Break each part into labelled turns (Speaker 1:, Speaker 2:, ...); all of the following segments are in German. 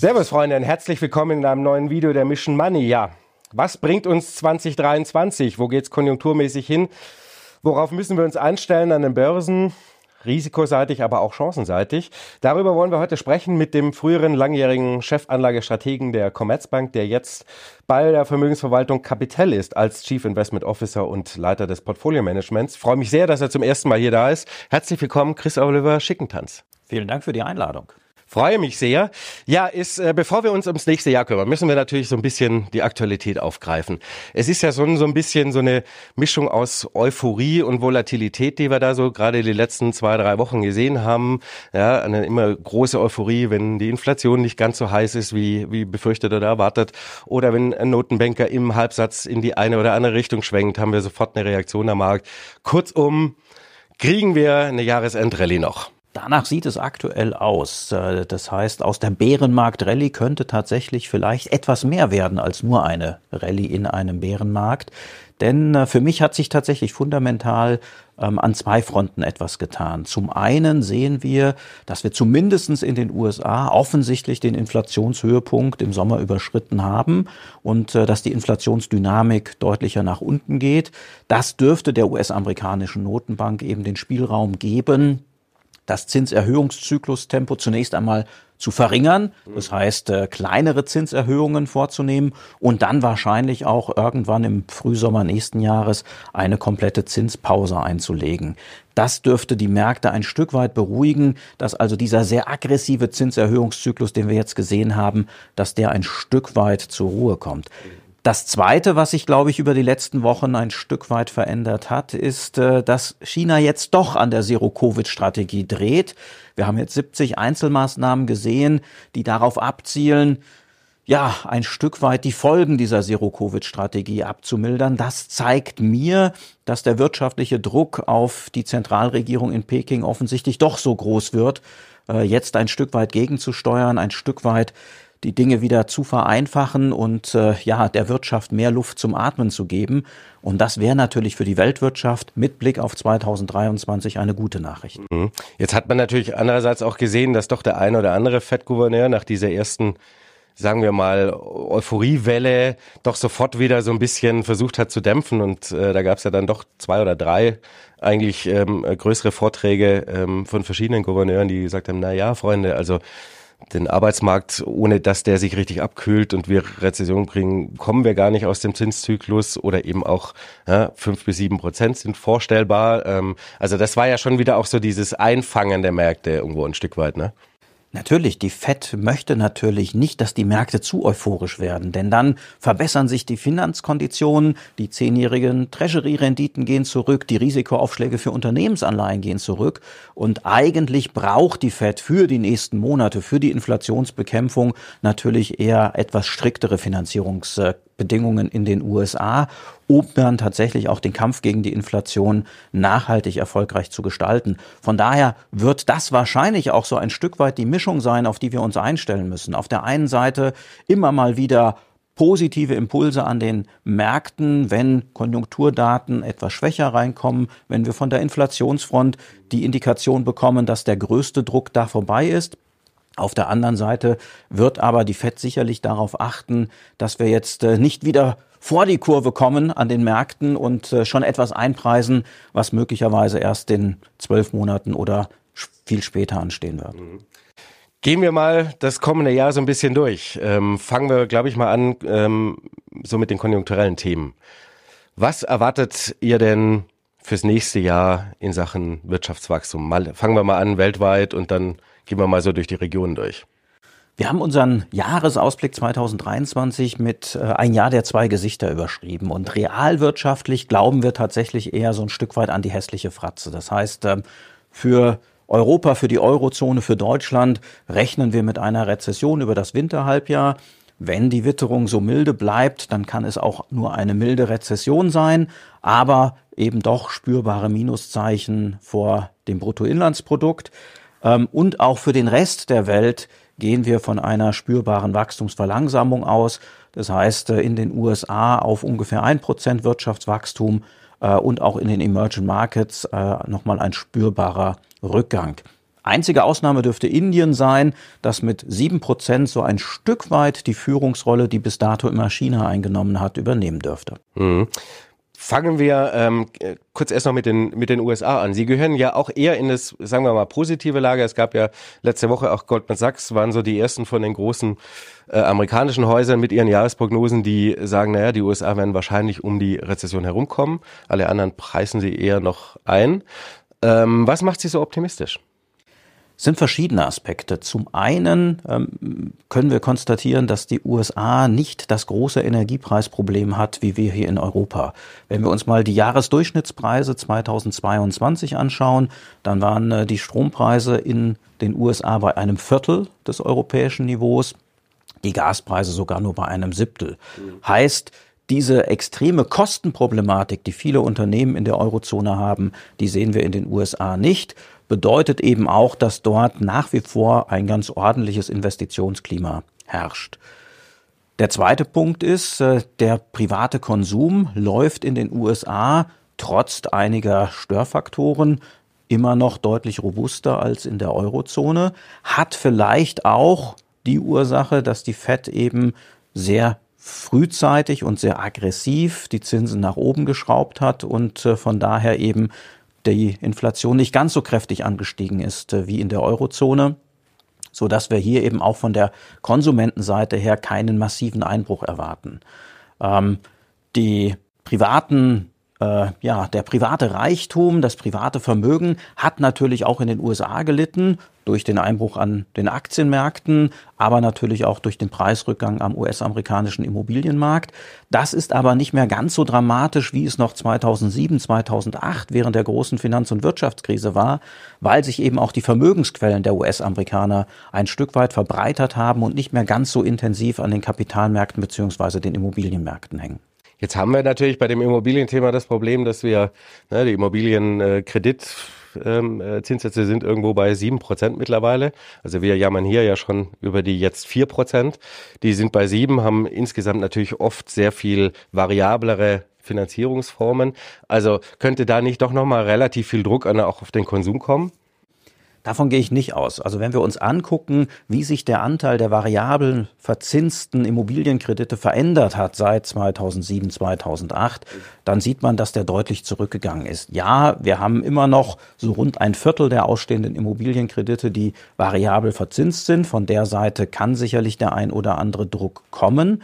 Speaker 1: Servus Freunde und herzlich willkommen in einem neuen Video der Mission Money. Ja, was bringt uns 2023? Wo geht's konjunkturmäßig hin? Worauf müssen wir uns einstellen an den Börsen? risikoseitig, aber auch chancenseitig. Darüber wollen wir heute sprechen mit dem früheren langjährigen Chefanlagestrategen der Commerzbank, der jetzt bei der Vermögensverwaltung Capital ist als Chief Investment Officer und Leiter des Portfolio Managements. freue mich sehr, dass er zum ersten Mal hier da ist. Herzlich willkommen, Chris Oliver Schickentanz.
Speaker 2: Vielen Dank für die Einladung.
Speaker 1: Freue mich sehr. Ja, ist, äh, bevor wir uns ums nächste Jahr kümmern, müssen wir natürlich so ein bisschen die Aktualität aufgreifen. Es ist ja so, so ein bisschen so eine Mischung aus Euphorie und Volatilität, die wir da so gerade die letzten zwei, drei Wochen gesehen haben. Ja, eine immer große Euphorie, wenn die Inflation nicht ganz so heiß ist, wie, wie befürchtet oder erwartet. Oder wenn ein Notenbanker im Halbsatz in die eine oder andere Richtung schwenkt, haben wir sofort eine Reaktion am Markt. Kurzum, kriegen wir eine Jahresendrallye noch.
Speaker 2: Danach sieht es aktuell aus. Äh, das heißt, aus der Bärenmarkt-Rallye könnte tatsächlich vielleicht etwas mehr werden als nur eine Rallye in einem Bärenmarkt. Denn äh, für mich hat sich tatsächlich fundamental ähm, an zwei Fronten etwas getan. Zum einen sehen wir, dass wir zumindestens in den USA offensichtlich den Inflationshöhepunkt im Sommer überschritten haben und äh, dass die Inflationsdynamik deutlicher nach unten geht. Das dürfte der US-amerikanischen Notenbank eben den Spielraum geben, das Zinserhöhungszyklustempo zunächst einmal zu verringern, das heißt äh, kleinere Zinserhöhungen vorzunehmen und dann wahrscheinlich auch irgendwann im Frühsommer nächsten Jahres eine komplette Zinspause einzulegen. Das dürfte die Märkte ein Stück weit beruhigen, dass also dieser sehr aggressive Zinserhöhungszyklus, den wir jetzt gesehen haben, dass der ein Stück weit zur Ruhe kommt. Das Zweite, was sich, glaube ich, über die letzten Wochen ein Stück weit verändert hat, ist, äh, dass China jetzt doch an der Zero-Covid-Strategie dreht. Wir haben jetzt 70 Einzelmaßnahmen gesehen, die darauf abzielen, ja, ein Stück weit die Folgen dieser Zero-Covid-Strategie abzumildern. Das zeigt mir, dass der wirtschaftliche Druck auf die Zentralregierung in Peking offensichtlich doch so groß wird, äh, jetzt ein Stück weit gegenzusteuern, ein Stück weit die Dinge wieder zu vereinfachen und äh, ja, der Wirtschaft mehr Luft zum Atmen zu geben. Und das wäre natürlich für die Weltwirtschaft mit Blick auf 2023 eine gute Nachricht.
Speaker 1: Mhm. Jetzt hat man natürlich andererseits auch gesehen, dass doch der eine oder andere Fettgouverneur nach dieser ersten sagen wir mal, Euphoriewelle doch sofort wieder so ein bisschen versucht hat zu dämpfen. Und äh, da gab es ja dann doch zwei oder drei eigentlich ähm, größere Vorträge ähm, von verschiedenen Gouverneuren, die gesagt haben, na ja, Freunde, also den Arbeitsmarkt, ohne dass der sich richtig abkühlt und wir Rezession kriegen, kommen wir gar nicht aus dem Zinszyklus oder eben auch ja, fünf bis sieben Prozent sind vorstellbar. Ähm, also das war ja schon wieder auch so dieses Einfangen der Märkte irgendwo ein Stück weit, ne?
Speaker 2: Natürlich, die FED möchte natürlich nicht, dass die Märkte zu euphorisch werden, denn dann verbessern sich die Finanzkonditionen, die zehnjährigen Treasury-Renditen gehen zurück, die Risikoaufschläge für Unternehmensanleihen gehen zurück und eigentlich braucht die FED für die nächsten Monate, für die Inflationsbekämpfung natürlich eher etwas striktere Finanzierungs Bedingungen in den USA, um dann tatsächlich auch den Kampf gegen die Inflation nachhaltig erfolgreich zu gestalten. Von daher wird das wahrscheinlich auch so ein Stück weit die Mischung sein, auf die wir uns einstellen müssen. Auf der einen Seite immer mal wieder positive Impulse an den Märkten, wenn Konjunkturdaten etwas schwächer reinkommen, wenn wir von der Inflationsfront die Indikation bekommen, dass der größte Druck da vorbei ist. Auf der anderen Seite wird aber die FED sicherlich darauf achten, dass wir jetzt äh, nicht wieder vor die Kurve kommen an den Märkten und äh, schon etwas einpreisen, was möglicherweise erst in zwölf Monaten oder viel später anstehen wird. Mhm.
Speaker 1: Gehen wir mal das kommende Jahr so ein bisschen durch. Ähm, fangen wir, glaube ich, mal an, ähm, so mit den konjunkturellen Themen. Was erwartet ihr denn fürs nächste Jahr in Sachen Wirtschaftswachstum? Mal, fangen wir mal an weltweit und dann Gehen wir mal so durch die Regionen durch.
Speaker 2: Wir haben unseren Jahresausblick 2023 mit äh, ein Jahr der zwei Gesichter überschrieben. Und realwirtschaftlich glauben wir tatsächlich eher so ein Stück weit an die hässliche Fratze. Das heißt, äh, für Europa, für die Eurozone, für Deutschland rechnen wir mit einer Rezession über das Winterhalbjahr. Wenn die Witterung so milde bleibt, dann kann es auch nur eine milde Rezession sein, aber eben doch spürbare Minuszeichen vor dem Bruttoinlandsprodukt. Ähm, und auch für den Rest der Welt gehen wir von einer spürbaren Wachstumsverlangsamung aus. Das heißt, äh, in den USA auf ungefähr ein Prozent Wirtschaftswachstum äh, und auch in den Emerging Markets äh, nochmal ein spürbarer Rückgang. Einzige Ausnahme dürfte Indien sein, das mit sieben Prozent so ein Stück weit die Führungsrolle, die bis dato immer China eingenommen hat, übernehmen dürfte. Mhm.
Speaker 1: Fangen wir ähm, kurz erst noch mit den, mit den USA an. Sie gehören ja auch eher in das, sagen wir mal, positive Lager. Es gab ja letzte Woche auch Goldman Sachs, waren so die ersten von den großen äh, amerikanischen Häusern mit ihren Jahresprognosen, die sagen, naja, die USA werden wahrscheinlich um die Rezession herumkommen. Alle anderen preisen sie eher noch ein. Ähm, was macht Sie so optimistisch?
Speaker 2: Sind verschiedene Aspekte. Zum einen ähm, können wir konstatieren, dass die USA nicht das große Energiepreisproblem hat, wie wir hier in Europa. Wenn wir uns mal die Jahresdurchschnittspreise 2022 anschauen, dann waren äh, die Strompreise in den USA bei einem Viertel des europäischen Niveaus, die Gaspreise sogar nur bei einem Siebtel. Mhm. Heißt, diese extreme Kostenproblematik, die viele Unternehmen in der Eurozone haben, die sehen wir in den USA nicht bedeutet eben auch, dass dort nach wie vor ein ganz ordentliches Investitionsklima herrscht. Der zweite Punkt ist, äh, der private Konsum läuft in den USA trotz einiger Störfaktoren immer noch deutlich robuster als in der Eurozone, hat vielleicht auch die Ursache, dass die Fed eben sehr frühzeitig und sehr aggressiv die Zinsen nach oben geschraubt hat und äh, von daher eben die Inflation nicht ganz so kräftig angestiegen ist äh, wie in der Eurozone, so dass wir hier eben auch von der Konsumentenseite her keinen massiven Einbruch erwarten. Ähm, die privaten äh, ja, der private Reichtum, das private Vermögen hat natürlich auch in den USA gelitten durch den Einbruch an den Aktienmärkten, aber natürlich auch durch den Preisrückgang am US-amerikanischen Immobilienmarkt. Das ist aber nicht mehr ganz so dramatisch, wie es noch 2007, 2008 während der großen Finanz- und Wirtschaftskrise war, weil sich eben auch die Vermögensquellen der US-Amerikaner ein Stück weit verbreitert haben und nicht mehr ganz so intensiv an den Kapitalmärkten beziehungsweise den Immobilienmärkten hängen.
Speaker 1: Jetzt haben wir natürlich bei dem Immobilienthema das Problem, dass wir ne, die Immobilienkredit äh, Zinssätze sind irgendwo bei sieben Prozent mittlerweile. Also wir jammern hier ja schon über die jetzt vier Prozent. Die sind bei sieben, haben insgesamt natürlich oft sehr viel variablere Finanzierungsformen. Also könnte da nicht doch nochmal relativ viel Druck auch auf den Konsum kommen?
Speaker 2: Davon gehe ich nicht aus. Also wenn wir uns angucken, wie sich der Anteil der variablen verzinsten Immobilienkredite verändert hat seit 2007, 2008, dann sieht man, dass der deutlich zurückgegangen ist. Ja, wir haben immer noch so rund ein Viertel der ausstehenden Immobilienkredite, die variabel verzinst sind. Von der Seite kann sicherlich der ein oder andere Druck kommen.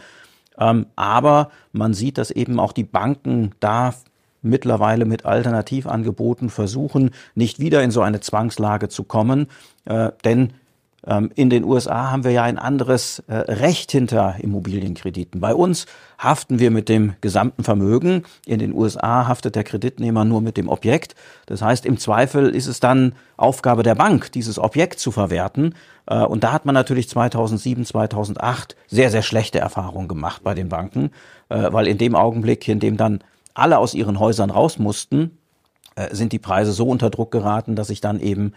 Speaker 2: Ähm, aber man sieht, dass eben auch die Banken da mittlerweile mit Alternativangeboten versuchen, nicht wieder in so eine Zwangslage zu kommen. Äh, denn ähm, in den USA haben wir ja ein anderes äh, Recht hinter Immobilienkrediten. Bei uns haften wir mit dem gesamten Vermögen. In den USA haftet der Kreditnehmer nur mit dem Objekt. Das heißt, im Zweifel ist es dann Aufgabe der Bank, dieses Objekt zu verwerten. Äh, und da hat man natürlich 2007, 2008 sehr, sehr schlechte Erfahrungen gemacht bei den Banken, weil in dem Augenblick, in dem dann alle aus ihren Häusern raus mussten, äh, sind die Preise so unter Druck geraten, dass ich dann eben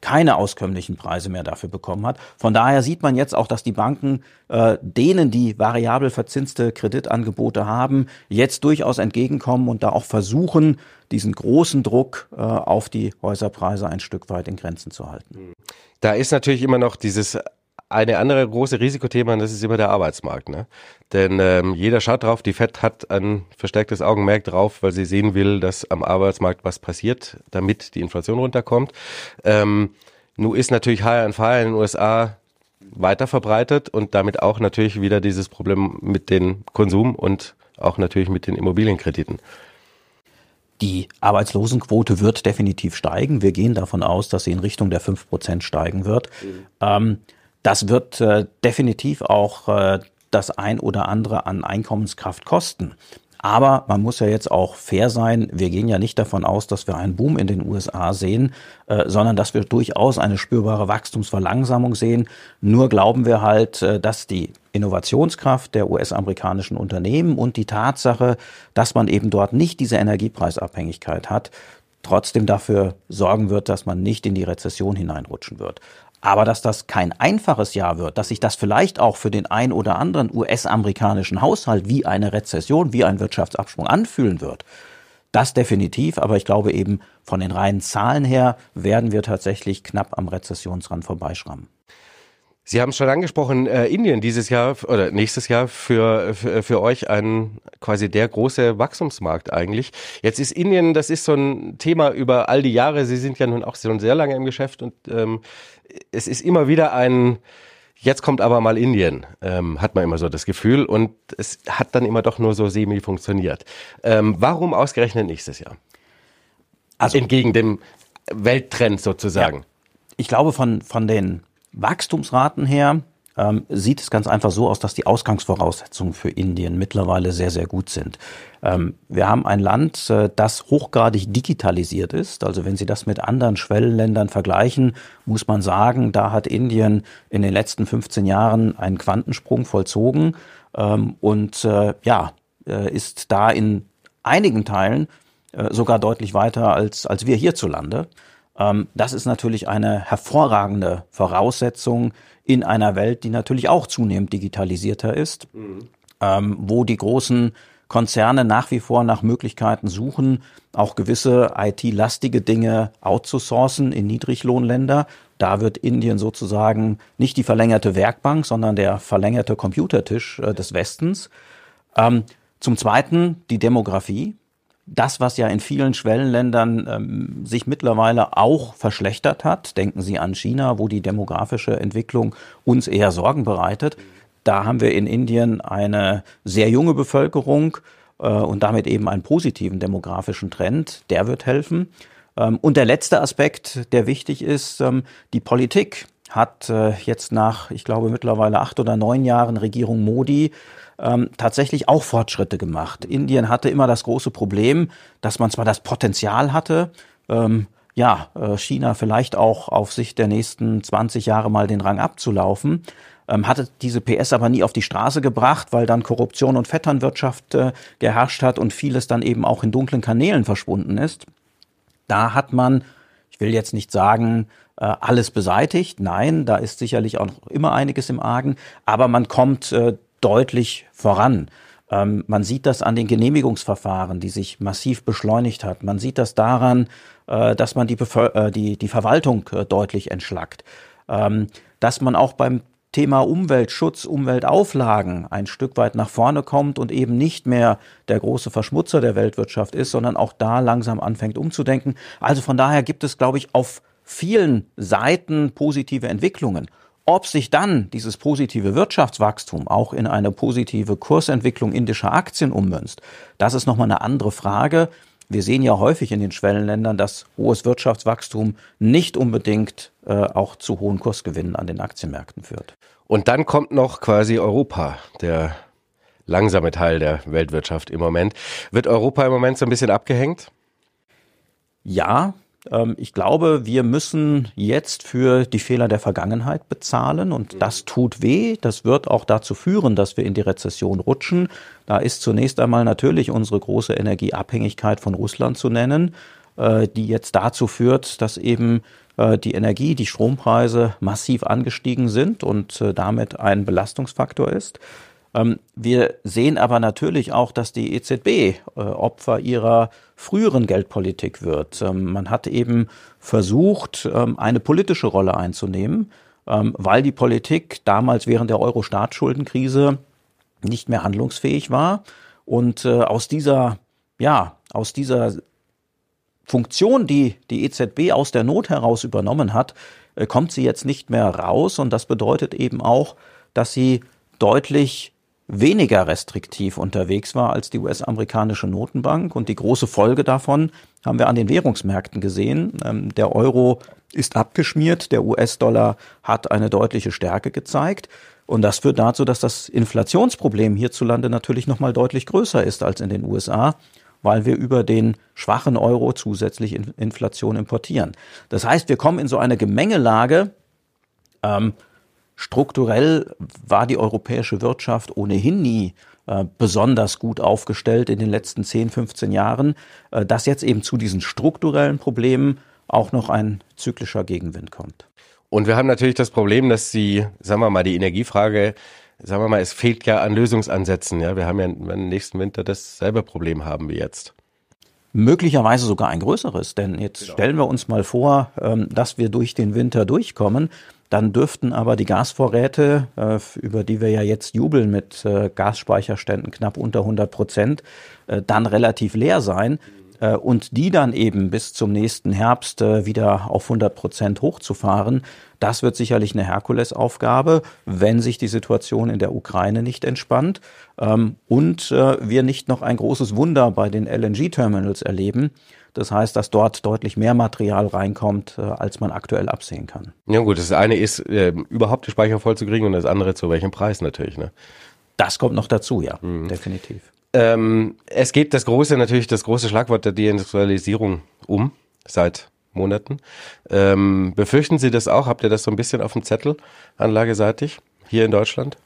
Speaker 2: keine auskömmlichen Preise mehr dafür bekommen hat. Von daher sieht man jetzt auch, dass die Banken äh, denen, die variabel verzinste Kreditangebote haben, jetzt durchaus entgegenkommen und da auch versuchen, diesen großen Druck äh, auf die Häuserpreise ein Stück weit in Grenzen zu halten.
Speaker 1: Da ist natürlich immer noch dieses eine andere große Risikothema, und das ist immer der Arbeitsmarkt. Ne? Denn ähm, jeder schaut drauf, die FED hat ein verstärktes Augenmerk drauf, weil sie sehen will, dass am Arbeitsmarkt was passiert, damit die Inflation runterkommt. Ähm, nun ist natürlich Hire and Fire in den USA weiter verbreitet und damit auch natürlich wieder dieses Problem mit dem Konsum und auch natürlich mit den Immobilienkrediten.
Speaker 2: Die Arbeitslosenquote wird definitiv steigen. Wir gehen davon aus, dass sie in Richtung der 5% steigen wird. Mhm. Ähm, das wird äh, definitiv auch äh, das ein oder andere an Einkommenskraft kosten. Aber man muss ja jetzt auch fair sein. Wir gehen ja nicht davon aus, dass wir einen Boom in den USA sehen, äh, sondern dass wir durchaus eine spürbare Wachstumsverlangsamung sehen. Nur glauben wir halt, äh, dass die Innovationskraft der US-amerikanischen Unternehmen und die Tatsache, dass man eben dort nicht diese Energiepreisabhängigkeit hat, trotzdem dafür sorgen wird, dass man nicht in die Rezession hineinrutschen wird. Aber dass das kein einfaches Jahr wird, dass sich das vielleicht auch für den ein oder anderen US-amerikanischen Haushalt wie eine Rezession, wie ein Wirtschaftsabsprung anfühlen wird, Das definitiv, aber ich glaube eben von den reinen Zahlen her werden wir tatsächlich knapp am Rezessionsrand vorbeischrammen.
Speaker 1: Sie haben es schon angesprochen, äh, Indien dieses Jahr oder nächstes Jahr für, für, für euch ein quasi der große Wachstumsmarkt eigentlich. Jetzt ist Indien, das ist so ein Thema über all die Jahre. Sie sind ja nun auch schon sehr lange im Geschäft und ähm, es ist immer wieder ein, jetzt kommt aber mal Indien, ähm, hat man immer so das Gefühl und es hat dann immer doch nur so semi funktioniert. Ähm, warum ausgerechnet nächstes Jahr? Also entgegen dem Welttrend sozusagen. Ja.
Speaker 2: Ich glaube von, von den Wachstumsraten her ähm, sieht es ganz einfach so aus, dass die Ausgangsvoraussetzungen für Indien mittlerweile sehr, sehr gut sind. Ähm, wir haben ein Land, äh, das hochgradig digitalisiert ist. Also wenn Sie das mit anderen Schwellenländern vergleichen, muss man sagen, da hat Indien in den letzten 15 Jahren einen Quantensprung vollzogen ähm, und äh, ja, äh, ist da in einigen Teilen äh, sogar deutlich weiter als, als wir hierzulande. Ähm, das ist natürlich eine hervorragende Voraussetzung in einer Welt, die natürlich auch zunehmend digitalisierter ist, mhm. Ähm, wo die großen Konzerne nach wie vor nach Möglichkeiten suchen, auch gewisse IT-lastige Dinge outzusourcen in Niedriglohnländer. Da wird Indien sozusagen nicht die verlängerte Werkbank, sondern der verlängerte Computertisch äh, des Westens. Ähm, zum Zweiten die Demografie das, was ja in vielen Schwellenländern ähm, sich mittlerweile auch verschlechtert hat, denken Sie an China, wo die demografische Entwicklung uns eher Sorgen bereitet. Da haben wir in Indien eine sehr junge Bevölkerung äh, und damit eben einen positiven demografischen Trend. Der wird helfen. Ähm, und der letzte Aspekt, der wichtig ist, ähm, die Politik hat äh, jetzt nach, ich glaube, mittlerweile acht oder neun Jahren Regierung Modi ähm, tatsächlich auch Fortschritte gemacht. Indien hatte immer das große Problem, dass man zwar das Potenzial hatte, ähm, ja, äh, China vielleicht auch auf Sicht der nächsten 20 Jahre mal den Rang abzulaufen, ähm, hatte diese PS aber nie auf die Straße gebracht, weil dann Korruption und Vetternwirtschaft äh, geherrscht hat und vieles dann eben auch in dunklen Kanälen verschwunden ist. Da hat man, ich will jetzt nicht sagen, äh, alles beseitigt. Nein, da ist sicherlich auch noch immer einiges im Argen, aber man kommt äh, deutlich voran. Ähm, man sieht das an den Genehmigungsverfahren, die sich massiv beschleunigt hat. Man sieht das daran, äh, dass man die, Bevöl äh, die, die Verwaltung äh, deutlich entschlackt. Ähm, dass man auch beim Thema Umweltschutz, Umweltauflagen ein Stück weit nach vorne kommt und eben nicht mehr der große Verschmutzer der Weltwirtschaft ist, sondern auch da langsam anfängt umzudenken. Also von daher gibt es, glaube ich, auf vielen Seiten positive Entwicklungen. Ob sich dann dieses positive Wirtschaftswachstum auch in eine positive Kursentwicklung indischer Aktien ummünzt, das ist nochmal eine andere Frage. Wir sehen ja häufig in den Schwellenländern, dass hohes Wirtschaftswachstum nicht unbedingt äh, auch zu hohen Kursgewinnen an den Aktienmärkten führt.
Speaker 1: Und dann kommt noch quasi Europa, der langsame Teil der Weltwirtschaft im Moment. Wird Europa im Moment so ein bisschen abgehängt?
Speaker 2: Ja, ich glaube, wir müssen jetzt für die Fehler der Vergangenheit bezahlen und mhm. das tut weh. Das wird auch dazu führen, dass wir in die Rezession rutschen. Da ist zunächst einmal natürlich unsere große Energieabhängigkeit von Russland zu nennen, äh, die jetzt dazu führt, dass eben äh, die Energie, die Strompreise massiv angestiegen sind und äh, damit ein Belastungsfaktor ist. Ähm, wir sehen aber natürlich auch, dass die EZB äh, Opfer ihrer früheren Geldpolitik wird. Ähm, man hat eben versucht, ähm, eine politische Rolle einzunehmen, weil die Politik damals während der Euro-Staatsschuldenkrise nicht mehr handlungsfähig war. Und äh, aus dieser, ja, aus dieser Funktion, die die EZB aus der Not heraus übernommen hat, äh, kommt sie jetzt nicht mehr raus. Und das bedeutet eben auch, dass sie deutlich weniger restriktiv unterwegs war als die US-amerikanische Notenbank. Und die große Folge davon haben wir an den Währungsmärkten gesehen. Ähm, der Euro ist abgeschmiert, der US-Dollar hat eine deutliche Stärke gezeigt. Und das führt dazu, dass das Inflationsproblem hierzulande natürlich nochmal deutlich größer ist als in den USA, weil wir über den schwachen Euro zusätzlich Inflation importieren. Das heißt, wir kommen in so eine Gemengelage, ähm, Strukturell war die europäische Wirtschaft ohnehin nie äh, besonders gut aufgestellt in den letzten 10, 15 Jahren, äh, dass jetzt eben zu diesen strukturellen Problemen auch noch ein zyklischer Gegenwind kommt.
Speaker 1: Und wir haben natürlich das Problem, dass die, sagen wir mal, die Energiefrage, sagen wir mal, es fehlt ja an Lösungsansätzen. Ja, wir haben ja im nächsten Winter dasselbe Problem haben wie jetzt.
Speaker 2: möglicherweise sogar ein größeres. Denn jetzt genau. stellen wir uns mal vor, ähm, dass wir durch den Winter durchkommen. Dann dürften aber die Gasvorräte, äh, über die wir ja jetzt jubeln mit äh, Gasspeicherständen knapp unter 100 Prozent, äh, dann relativ leer sein. Und die dann eben bis zum nächsten Herbst wieder auf 100 Prozent hochzufahren, das wird sicherlich eine Herkulesaufgabe, wenn sich die Situation in der Ukraine nicht entspannt ähm, und wir nicht noch ein großes Wunder bei den LNG-Terminals erleben, das heißt, dass dort deutlich mehr Material reinkommt, äh, als man aktuell absehen kann.
Speaker 1: Ja gut, das eine ist, äh, überhaupt die Speicher voll zu kriegen und das andere zu welchem Preis natürlich. Ne?
Speaker 2: Das kommt noch dazu, ja, mhm. definitiv.
Speaker 1: Ähm, es geht das große, natürlich das große Schlagwort der Deindustrialisierung um seit Monaten. Ähm, befürchten Sie das auch? Habt ihr das so ein bisschen auf dem Zettel, anlageseitig, hier in Deutschland?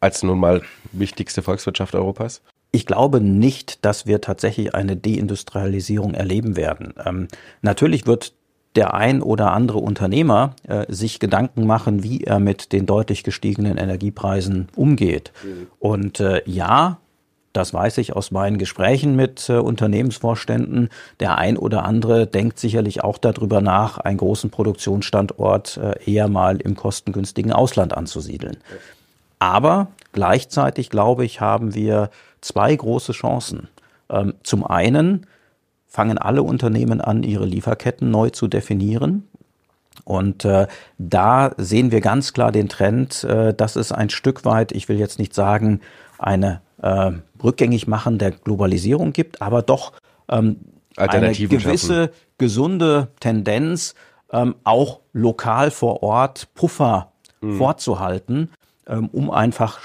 Speaker 1: Als nun mal wichtigste Volkswirtschaft Europas?
Speaker 2: Ich glaube nicht, dass wir tatsächlich eine Deindustrialisierung erleben werden. Ähm, natürlich wird der ein oder andere Unternehmer äh, sich Gedanken machen, wie er mit den deutlich gestiegenen Energiepreisen umgeht. Mhm. Und äh, ja, das weiß ich aus meinen Gesprächen mit äh, Unternehmensvorständen. Der ein oder andere denkt sicherlich auch darüber nach, einen großen Produktionsstandort äh, eher mal im kostengünstigen Ausland anzusiedeln. Aber gleichzeitig, glaube ich, haben wir zwei große Chancen. Ähm, zum einen fangen alle Unternehmen an, ihre Lieferketten neu zu definieren. Und äh, da sehen wir ganz klar den Trend, äh, dass es ein Stück weit, ich will jetzt nicht sagen, eine äh, Rückgängigmachen der Globalisierung gibt, aber doch ähm, eine gewisse schaffen. gesunde Tendenz, ähm, auch lokal vor Ort Puffer mhm. vorzuhalten, ähm, um einfach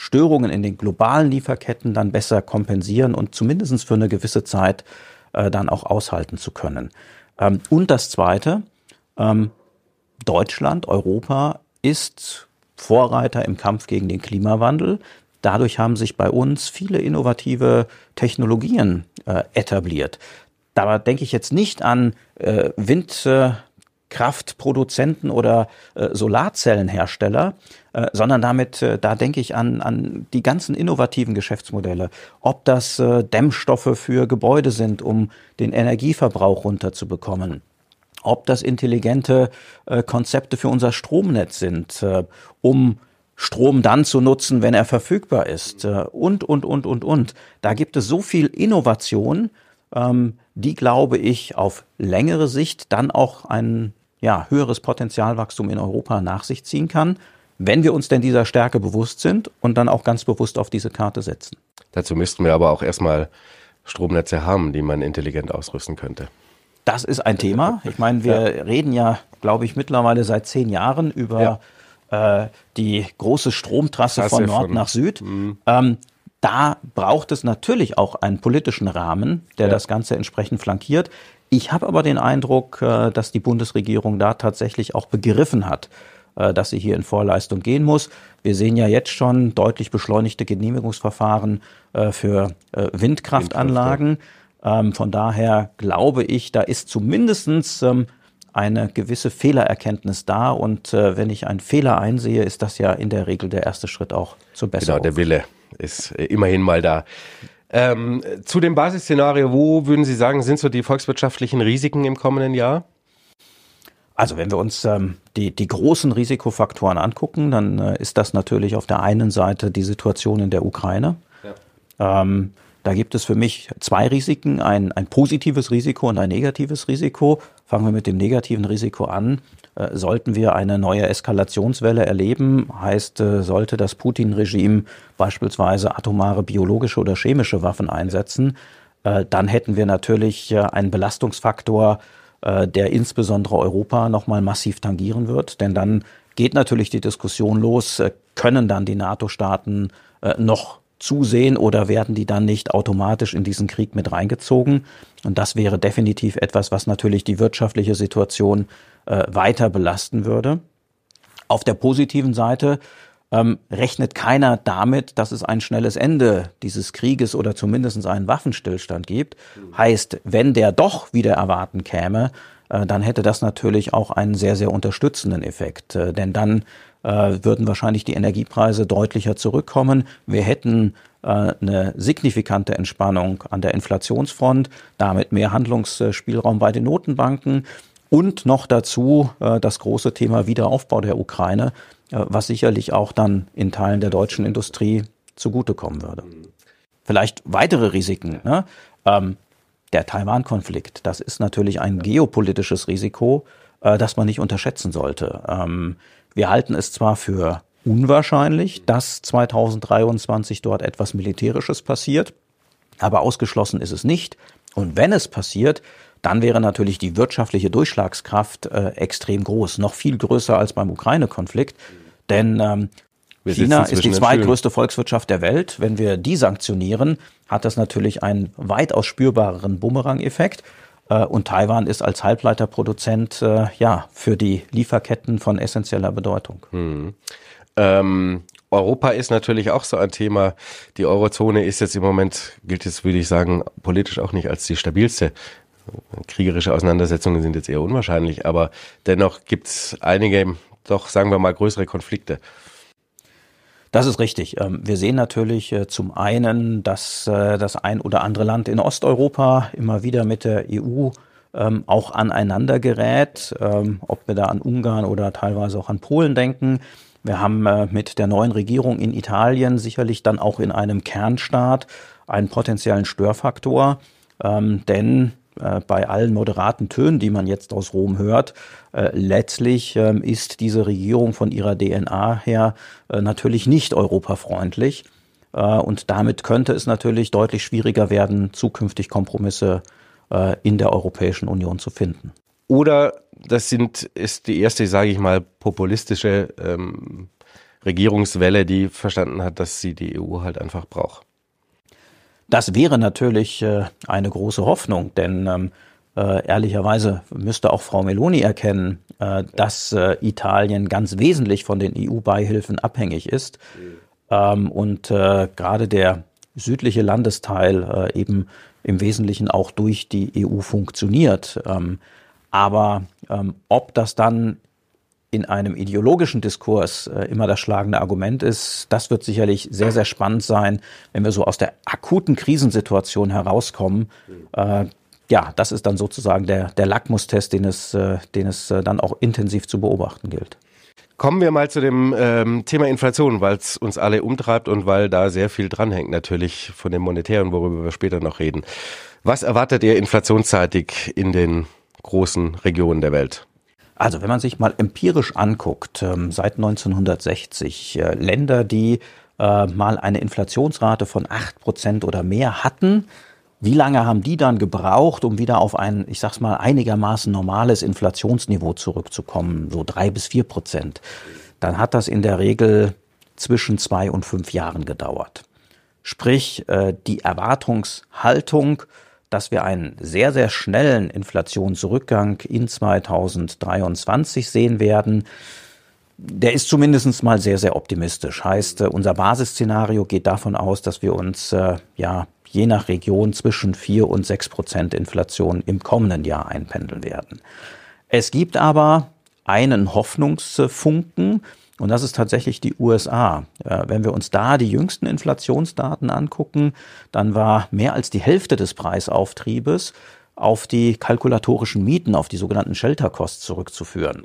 Speaker 2: Störungen in den globalen Lieferketten dann besser kompensieren und zumindest für eine gewisse Zeit äh, dann auch aushalten zu können. Ähm, und das Zweite, ähm, Deutschland, Europa ist Vorreiter im Kampf gegen den Klimawandel. Dadurch haben sich bei uns viele innovative Technologien äh, etabliert. Da denke ich jetzt nicht an äh, Wind. Äh, Kraftproduzenten oder äh, Solarzellenhersteller, äh, sondern damit, äh, da denke ich an, an die ganzen innovativen Geschäftsmodelle. Ob das äh, Dämmstoffe für Gebäude sind, um den Energieverbrauch runterzubekommen. Ob das intelligente äh, Konzepte für unser Stromnetz sind, äh, um Strom dann zu nutzen, wenn er verfügbar ist. Äh, und, und, und, und, und. Da gibt es so viel Innovation, ähm, die, glaube ich, auf längere Sicht dann auch einen ja, höheres Potenzialwachstum in Europa nach sich ziehen kann, wenn wir uns denn dieser Stärke bewusst sind und dann auch ganz bewusst auf diese Karte setzen.
Speaker 1: Dazu müssten wir aber auch erstmal Stromnetze haben, die man intelligent ausrüsten könnte.
Speaker 2: Das ist ein Thema. Ich meine, wir ja. reden ja, glaube ich, mittlerweile seit zehn Jahren über ja. äh, die große Stromtrasse Trasse von Nord von, nach Süd. Ähm, da braucht es natürlich auch einen politischen Rahmen, der ja. das Ganze entsprechend flankiert. Ich habe aber den Eindruck, äh, dass die Bundesregierung da tatsächlich auch begriffen hat, äh, dass sie hier in Vorleistung gehen muss. Wir sehen ja jetzt schon deutlich beschleunigte Genehmigungsverfahren äh, für Windkraftanlagen. Ähm, von daher glaube ich, da ist zumindestens ähm, eine gewisse Fehlererkenntnis da. Und wenn ich einen Fehler einsehe, ist das ja in der Regel der erste Schritt auch zur Besserung.
Speaker 1: Genau, der Wille ist immerhin mal da. Ähm, zu dem Basisszenario, wo würden Sie sagen, sind so die volkswirtschaftlichen Risiken im kommenden Jahr?
Speaker 2: Also wenn wir uns ähm, die, die großen Risikofaktoren angucken, dann äh, ist das natürlich auf der einen Seite die Situation in der Ukraine. Ja. Ähm, da gibt es für mich zwei Risiken, ein, ein positives Risiko und ein negatives Risiko. Fangen wir mit dem negativen Risiko an. Äh, sollten wir eine neue Eskalationswelle erleben, heißt, äh, sollte das Putin-Regime beispielsweise atomare biologische oder chemische Waffen einsetzen, äh, dann hätten wir natürlich einen Belastungsfaktor, der insbesondere Europa nochmal massiv tangieren wird. Denn dann geht natürlich die Diskussion los, können dann die NATO-Staaten noch zusehen oder werden die dann nicht automatisch in diesen Krieg mit reingezogen? Und das wäre definitiv etwas, was natürlich die wirtschaftliche Situation äh, weiter belasten würde. Auf der positiven Seite ähm, rechnet keiner damit, dass es ein schnelles Ende dieses Krieges oder zumindest einen Waffenstillstand gibt. Heißt, wenn der doch wieder erwarten käme, äh, dann hätte das natürlich auch einen sehr, sehr unterstützenden Effekt. Äh, denn dann würden wahrscheinlich die Energiepreise deutlicher zurückkommen. Wir hätten äh, eine signifikante Entspannung an der Inflationsfront, damit mehr Handlungsspielraum bei den Notenbanken und noch dazu äh, das große Thema Wiederaufbau der Ukraine, äh, was sicherlich auch dann in Teilen der deutschen Industrie zugutekommen würde. Vielleicht weitere Risiken. Ne? Ähm, der Taiwan-Konflikt, das ist natürlich ein geopolitisches Risiko, äh, das man nicht unterschätzen sollte. Wir halten es zwar für unwahrscheinlich, dass 2023 dort etwas Militärisches passiert, aber ausgeschlossen ist es nicht. Und wenn es passiert, dann wäre natürlich die wirtschaftliche Durchschlagskraft äh, extrem groß, noch viel größer als beim Ukraine-Konflikt. Denn ähm, China ist die zweitgrößte Volkswirtschaft der Welt. Wenn wir die sanktionieren, hat das natürlich einen weitaus spürbareren Bumerang-Effekt. Äh, und Taiwan ist als Halbleiterproduzent äh, ja für die Lieferketten von essentieller Bedeutung. Hm.
Speaker 1: Ähm, Europa ist natürlich auch so ein Thema. Die Eurozone ist jetzt im Moment, gilt es, würde ich sagen, politisch auch nicht als die stabilste. Kriegerische Auseinandersetzungen sind jetzt eher unwahrscheinlich, aber dennoch gibt es einige, doch sagen wir mal, größere Konflikte.
Speaker 2: Das ist richtig. Ähm, wir sehen natürlich äh, zum einen, dass äh, das ein oder andere Land in Osteuropa immer wieder mit der EU ähm, auch aneinander gerät, ähm, ob wir da an Ungarn oder teilweise auch an Polen denken. Wir haben äh, mit der neuen Regierung in Italien sicherlich dann auch in einem Kernstaat einen potenziellen Störfaktor, denn äh, bei allen moderaten Tönen, die man jetzt aus Rom hört, äh, letztlich äh, ist diese Regierung von ihrer DNA her äh, natürlich nicht europafreundlich. Und damit könnte es natürlich deutlich schwieriger werden, zukünftig Kompromisse in der Europäischen Union zu finden.
Speaker 1: Oder das sind, ist die erste, sage ich mal, populistische ähm, Regierungswelle, die verstanden hat, dass sie die EU halt einfach braucht.
Speaker 2: Das wäre natürlich äh, eine große Hoffnung, denn ähm, äh, ehrlicherweise müsste auch Frau Meloni erkennen, äh, dass äh, Italien ganz wesentlich von den EU-Beihilfen abhängig ist. Ähm, und äh, gerade der südliche Landesteil äh, eben im Wesentlichen auch durch die EU funktioniert. Ähm, aber ähm, ob das dann in einem ideologischen Diskurs äh, immer das schlagende Argument ist, das wird sicherlich sehr, sehr spannend sein, wenn wir so aus der akuten Krisensituation herauskommen. Äh, ja, das ist dann sozusagen der, der Lackmustest, den es, äh, den es äh, dann auch intensiv zu beobachten gilt.
Speaker 1: Kommen wir mal zu dem ähm, Thema Inflation, weil es uns alle umtreibt und weil da sehr viel dranhängt, natürlich von dem Monetären, worüber wir später noch reden. Was erwartet ihr inflationsseitig in den großen Regionen der Welt?
Speaker 2: Also wenn man sich mal empirisch anguckt, ähm, seit 1960 äh, Länder, die äh, mal eine Inflationsrate von acht Prozent oder mehr hatten, wie lange haben die dann gebraucht, um wieder auf ein, ich sag's mal, einigermaßen normales Inflationsniveau zurückzukommen, so drei bis vier Prozent? Dann hat das in der Regel zwischen zwei und fünf Jahren gedauert. Sprich, äh, die Erwartungshaltung dass wir einen sehr, sehr schnellen Inflationsrückgang in 2023 sehen werden. Der ist zumindest mal sehr, sehr optimistisch. Heißt, äh, unser Basisszenario geht davon aus, dass wir uns äh, ja je nach Region zwischen vier und sechs Prozent Inflation im kommenden Jahr einpendeln werden. Es gibt aber einen Hoffnungsfunken, und das ist tatsächlich die USA. Wenn wir uns da die jüngsten Inflationsdaten angucken, dann war mehr als die Hälfte des Preisauftriebes auf die kalkulatorischen Mieten, auf die sogenannten Shelter-Costs zurückzuführen.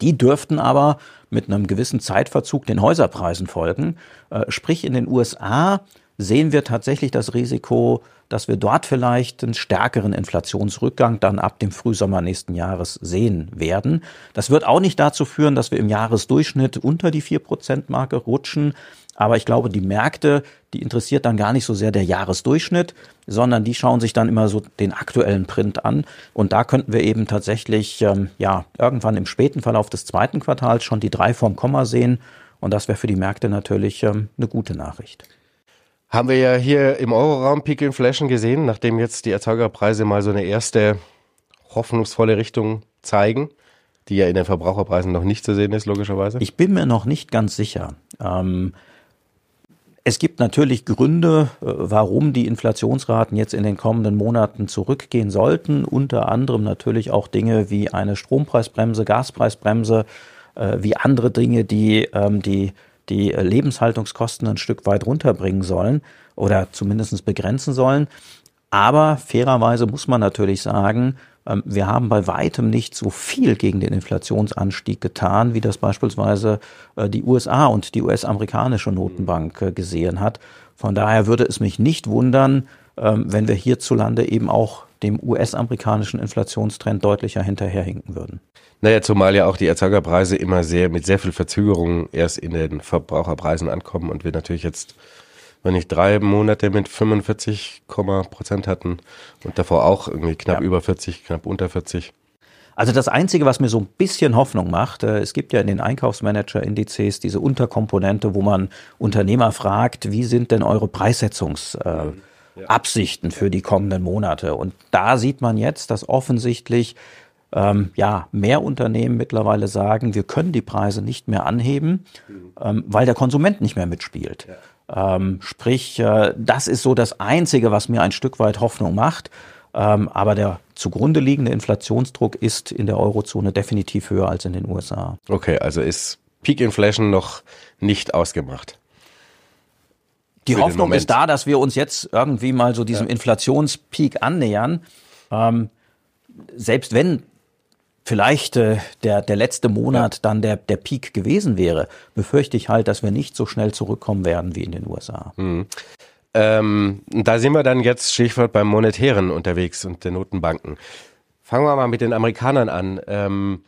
Speaker 2: Die dürften aber mit einem gewissen Zeitverzug den Häuserpreisen folgen. Äh, sprich, in den USA sehen wir tatsächlich das Risiko, dass wir dort vielleicht einen stärkeren Inflationsrückgang dann ab dem Frühsommer nächsten Jahres sehen werden. Das wird auch nicht dazu führen, dass wir im Jahresdurchschnitt unter die 4%-Marke rutschen. Aber ich glaube, die Märkte, die interessiert dann gar nicht so sehr der Jahresdurchschnitt, sondern die schauen sich dann immer so den aktuellen Print an. Und da könnten wir eben tatsächlich, ähm, ja, irgendwann im späten Verlauf des zweiten Quartals schon die drei vom Komma sehen. Und das wäre für die Märkte natürlich ähm, eine gute Nachricht.
Speaker 1: Haben wir ja hier im Euroraum Peak Inflation gesehen, nachdem jetzt die Erzeugerpreise mal so eine erste hoffnungsvolle Richtung zeigen, die ja in den Verbraucherpreisen noch nicht zu sehen ist, logischerweise?
Speaker 2: Ich bin mir noch nicht ganz sicher. Ähm, es gibt natürlich Gründe, äh, warum die Inflationsraten jetzt in den kommenden Monaten zurückgehen sollten. Unter anderem natürlich auch Dinge wie eine Strompreisbremse, Gaspreisbremse, äh, wie andere Dinge, die ähm, die die Lebenshaltungskosten ein Stück weit runterbringen sollen oder zumindest begrenzen sollen. Aber fairerweise muss man natürlich sagen, ähm, wir haben bei weitem nicht so viel gegen den Inflationsanstieg getan, wie das beispielsweise äh, die USA und die US-amerikanische Notenbank äh, gesehen hat. Von daher würde es mich nicht wundern, ähm, wenn wir hierzulande eben auch dem US-amerikanischen Inflationstrend deutlicher hinterherhinken würden.
Speaker 1: Naja, zumal ja auch die Erzeugerpreise immer sehr mit sehr viel Verzögerung erst in den Verbraucherpreisen ankommen und wir natürlich jetzt wenn ich drei Monate mit 45, Prozent hatten und davor auch irgendwie knapp ja. über 40, knapp unter 40.
Speaker 2: Also das Einzige, was mir so ein bisschen Hoffnung macht, äh, es gibt ja in den Einkaufsmanager-Indizes diese Unterkomponente, wo man Unternehmer fragt, wie sind denn eure Preissetzungsabsichten äh, für die kommenden Monate? Und da sieht man jetzt, dass offensichtlich ähm, ja, mehr Unternehmen mittlerweile sagen, wir können die Preise nicht mehr anheben, mhm. ähm, weil der Konsument nicht mehr mitspielt. Ja. Ähm, sprich, äh, das ist so das Einzige, was mir ein Stück weit Hoffnung macht. Ähm, aber der zugrunde liegende Inflationsdruck ist in der Eurozone definitiv höher als in den USA.
Speaker 1: Okay, also ist Peak Inflation noch nicht ausgemacht.
Speaker 2: Die Hoffnung ist da, dass wir uns jetzt irgendwie mal so diesem ja. Inflationspeak annähern. Ähm, selbst wenn vielleicht äh, der, der letzte Monat ja. dann der, der Peak gewesen wäre, befürchte ich halt, dass wir nicht so schnell zurückkommen werden wie in den USA.
Speaker 1: Mhm. Ähm, da sind wir dann jetzt Stichwort beim Monetären unterwegs und den Notenbanken. Fangen wir mal mit den Amerikanern an. Ähm,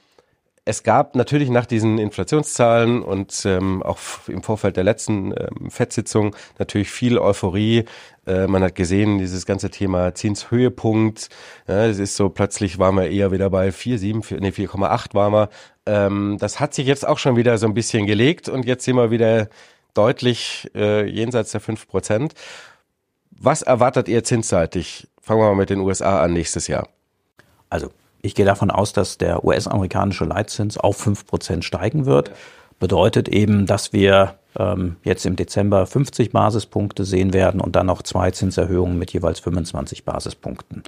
Speaker 1: es gab natürlich nach diesen Inflationszahlen und ähm, auch im Vorfeld der letzten ähm, FED-Sitzung natürlich viel Euphorie. Äh, man hat gesehen, dieses ganze Thema Zinshöhepunkt, ja, das ist so, plötzlich waren wir eher wieder bei 4,7, nee, 4,8 waren wir. Ähm, das hat sich jetzt auch schon wieder so ein bisschen gelegt und jetzt sind wir wieder deutlich äh, jenseits der 5 Prozent. Was erwartet ihr zinsseitig? Fangen wir mal mit den USA an nächstes Jahr.
Speaker 2: Also ich gehe davon aus, dass der US-amerikanische Leitzins auf 5% steigen wird. Bedeutet eben, dass wir ähm, jetzt im Dezember 50 Basispunkte sehen werden und dann noch zwei Zinserhöhungen mit jeweils 25 Basispunkten.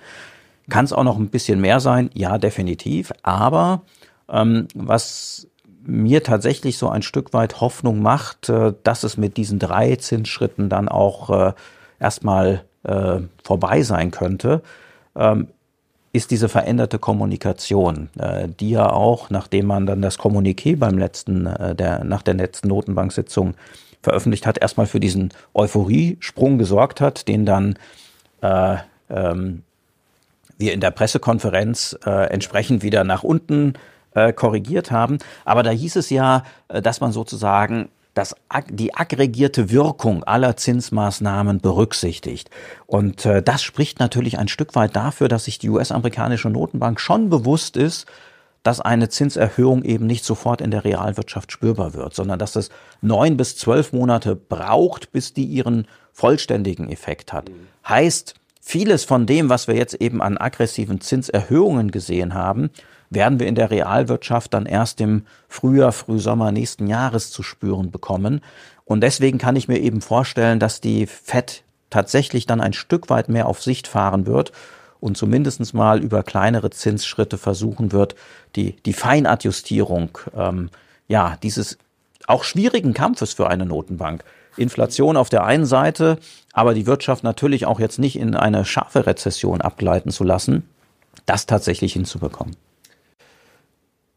Speaker 2: Kann es auch noch ein bisschen mehr sein? Ja, definitiv. Aber ähm, was mir tatsächlich so ein Stück weit Hoffnung macht, äh, dass es mit diesen drei Zinsschritten dann auch äh, erstmal äh, vorbei sein könnte, ähm, ist diese veränderte Kommunikation, äh, die ja auch, nachdem man dann das Kommuniqué beim letzten, äh, der, nach der letzten Notenbanksitzung veröffentlicht hat, erstmal für diesen Euphoriesprung gesorgt hat, den dann äh, ähm, wir in der Pressekonferenz äh, entsprechend wieder nach unten äh, korrigiert haben. Aber da hieß es ja, äh, dass man sozusagen das, die aggregierte Wirkung aller Zinsmaßnahmen berücksichtigt. Und äh, das spricht natürlich ein Stück weit dafür, dass sich die US-amerikanische Notenbank schon bewusst ist, dass eine Zinserhöhung eben nicht sofort in der Realwirtschaft spürbar wird, sondern dass es neun bis zwölf Monate braucht, bis die ihren vollständigen Effekt hat. Heißt, vieles von dem, was wir jetzt eben an aggressiven Zinserhöhungen gesehen haben, werden wir in der Realwirtschaft dann erst im Frühjahr, Frühsommer nächsten Jahres zu spüren bekommen. Und deswegen kann ich mir eben vorstellen, dass die FED tatsächlich dann ein Stück weit mehr auf Sicht fahren wird und zumindest mal über kleinere Zinsschritte versuchen wird, die, die Feinadjustierung ähm, ja, dieses auch schwierigen Kampfes für eine Notenbank. Inflation auf der einen Seite, aber die Wirtschaft natürlich auch jetzt nicht in eine scharfe Rezession abgleiten zu lassen, das tatsächlich hinzubekommen.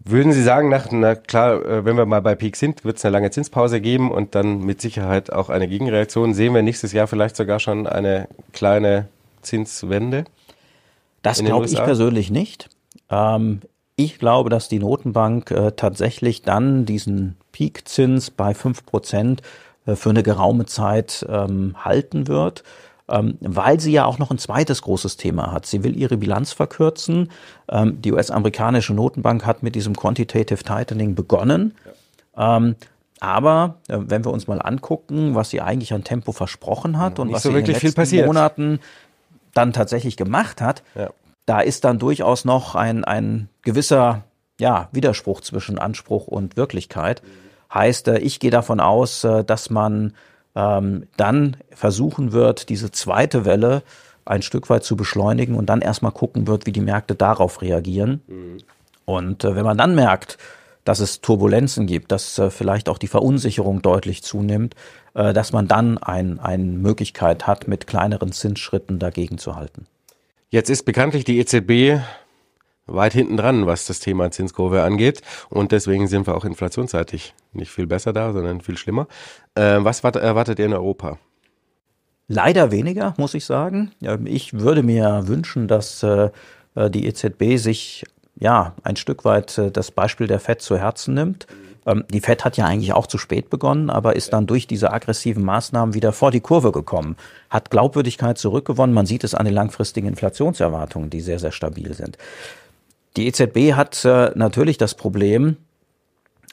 Speaker 1: Würden Sie sagen, nach, na klar, äh, wenn wir mal bei Peak sind, wird es eine lange Zinspause geben und dann mit Sicherheit auch eine Gegenreaktion. Sehen wir nächstes Jahr vielleicht sogar schon eine kleine Zinswende?
Speaker 2: Das glaube ich persönlich nicht. Ähm, ich glaube, dass die Notenbank äh, tatsächlich dann diesen Peakzins bei fünf Prozent äh, für eine geraume Zeit ähm, halten wird weil sie ja auch noch ein zweites großes Thema hat. Sie will ihre Bilanz verkürzen. Ähm, die US-amerikanische Notenbank hat mit diesem Quantitative Tightening begonnen. Ja. Ähm, aber äh, wenn wir uns mal angucken, was sie eigentlich an Tempo versprochen hat ja, und was so sie in den letzten Monaten dann tatsächlich gemacht hat, ja. da ist dann durchaus noch ein, ein gewisser ja, Widerspruch zwischen Anspruch und Wirklichkeit. Mhm. Heißt, äh, ich gehe davon aus, äh, dass man ähm, dann versuchen wird, diese zweite Welle ein Stück weit zu beschleunigen und dann erstmal gucken wird, wie die Märkte darauf reagieren. Mhm. Und äh, wenn man dann merkt, dass es Turbulenzen gibt, dass äh, vielleicht auch die Verunsicherung deutlich zunimmt, äh, dass man dann ein, eine Möglichkeit hat, mit kleineren Zinsschritten dagegen zu halten.
Speaker 1: Jetzt ist bekanntlich die EZB weit hinten dran, was das Thema Zinskurve angeht. Und deswegen sind wir auch inflationsseitig nicht viel besser da, sondern viel schlimmer. Äh, was erwartet ihr in Europa?
Speaker 2: Leider weniger, muss ich sagen. Ich würde mir wünschen, dass äh, äh, die EZB sich ja ein Stück weit das Beispiel der FED zu Herzen nimmt. Ähm, die FED hat ja eigentlich auch zu spät begonnen, aber ist dann durch diese aggressiven Maßnahmen wieder vor die Kurve gekommen, hat Glaubwürdigkeit zurückgewonnen. Man sieht es an den langfristigen Inflationserwartungen, die sehr, sehr stabil sind. Die EZB hat äh, natürlich das Problem,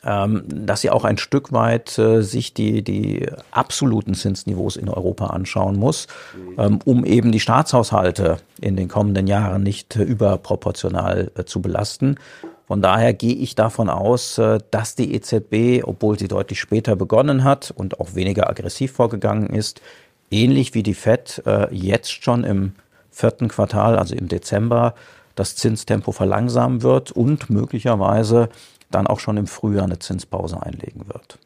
Speaker 2: ähm, dass sie auch ein Stück weit äh, sich die, die absoluten Zinsniveaus in Europa anschauen muss, ähm, um eben die Staatshaushalte in den kommenden Jahren nicht äh, überproportional äh, zu belasten. Von daher gehe ich davon aus, äh, dass die EZB, obwohl sie deutlich später begonnen hat und auch weniger aggressiv vorgegangen ist, ähnlich wie die Fed äh, jetzt schon im vierten Quartal, also im Dezember, das Zinstempo verlangsamen wird und möglicherweise dann auch schon im Frühjahr eine Zinspause einlegen wird.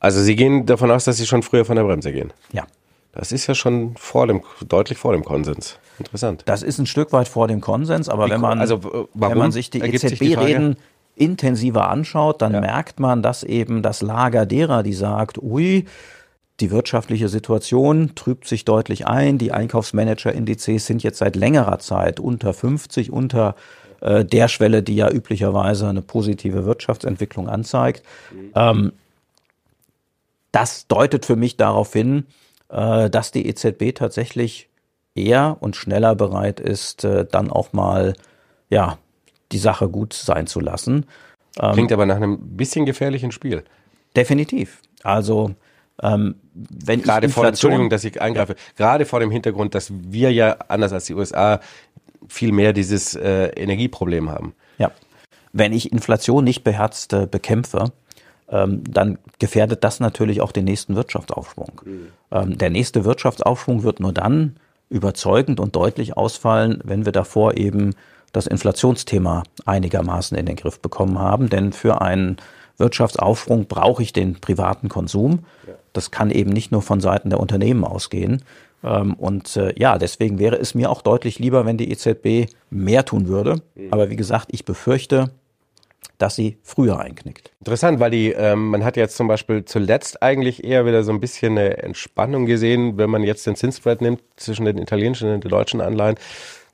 Speaker 1: Also Sie gehen davon aus, dass Sie schon früher von der Bremse gehen?
Speaker 2: Ja.
Speaker 1: Das ist ja schon vor dem, deutlich vor dem Konsens. Interessant.
Speaker 2: Das ist ein Stück weit vor dem Konsens, aber Wie, wenn man, also, wenn man sich die EZB-Reden intensiver anschaut, dann ja. merkt man, dass eben das Lager derer, die sagt, ui, die wirtschaftliche Situation trübt sich deutlich ein. Die Einkaufsmanager-Indizes sind jetzt seit längerer Zeit unter 50, unter äh, der Schwelle, die ja üblicherweise eine positive Wirtschaftsentwicklung anzeigt. Ähm, das deutet für mich darauf hin, äh, dass die EZB tatsächlich eher und schneller bereit ist, äh, dann auch mal ja die Sache gut sein zu lassen.
Speaker 1: Ähm, Klingt aber nach einem bisschen gefährlichen Spiel.
Speaker 2: Definitiv. Also ähm, wenn
Speaker 1: gerade ich vor, Entschuldigung, dass ich eingreife, ja. gerade vor dem Hintergrund, dass wir ja anders als die USA viel mehr dieses äh, Energieproblem haben.
Speaker 2: Ja, wenn ich Inflation nicht beherzt äh, bekämpfe, ähm, dann gefährdet das natürlich auch den nächsten Wirtschaftsaufschwung. Mhm. Ähm, der nächste Wirtschaftsaufschwung wird nur dann überzeugend und deutlich ausfallen, wenn wir davor eben das Inflationsthema einigermaßen in den Griff bekommen haben. Denn für einen Wirtschaftsaufschwung brauche ich den privaten Konsum. Das kann eben nicht nur von Seiten der Unternehmen ausgehen. Ähm, und äh, ja, deswegen wäre es mir auch deutlich lieber, wenn die EZB mehr tun würde. Mhm. Aber wie gesagt, ich befürchte, dass sie früher einknickt.
Speaker 1: Interessant, weil die, ähm, man hat jetzt zum Beispiel zuletzt eigentlich eher wieder so ein bisschen eine Entspannung gesehen, wenn man jetzt den Zinsspread nimmt zwischen den italienischen und den deutschen Anleihen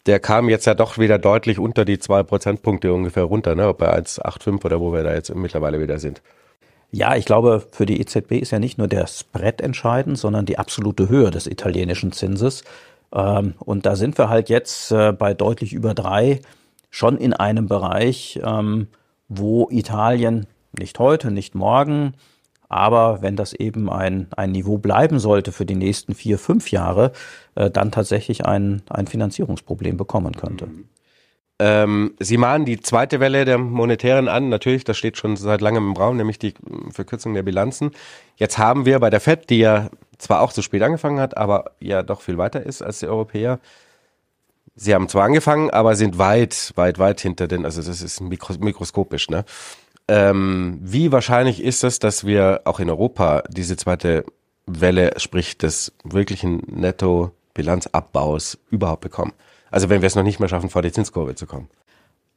Speaker 1: der kam jetzt ja doch wieder deutlich unter die zwei Prozentpunkte ungefähr runter, ne? bei 1,85 oder wo wir da jetzt mittlerweile wieder sind.
Speaker 2: Ja, ich glaube, für die EZB ist ja nicht nur der Spread entscheidend, sondern die absolute Höhe des italienischen Zinses. Ähm, und da sind wir halt jetzt äh, bei deutlich über drei schon in einem Bereich, ähm, wo Italien nicht heute, nicht morgen, aber wenn das eben ein, ein Niveau bleiben sollte für die nächsten vier, fünf Jahre, äh, dann tatsächlich ein, ein Finanzierungsproblem bekommen könnte.
Speaker 1: Ähm, Sie mahnen die zweite Welle der monetären an, natürlich, das steht schon seit langem im Raum, nämlich die Verkürzung der Bilanzen. Jetzt haben wir bei der FED, die ja zwar auch zu spät angefangen hat, aber ja doch viel weiter ist als die Europäer. Sie haben zwar angefangen, aber sind weit, weit, weit hinter den, also das ist mikroskopisch, ne? Ähm, wie wahrscheinlich ist es, dass wir auch in Europa diese zweite Welle, sprich des wirklichen Netto-Bilanzabbaus überhaupt bekommen? Also wenn wir es noch nicht mehr schaffen, vor die Zinskurve zu kommen.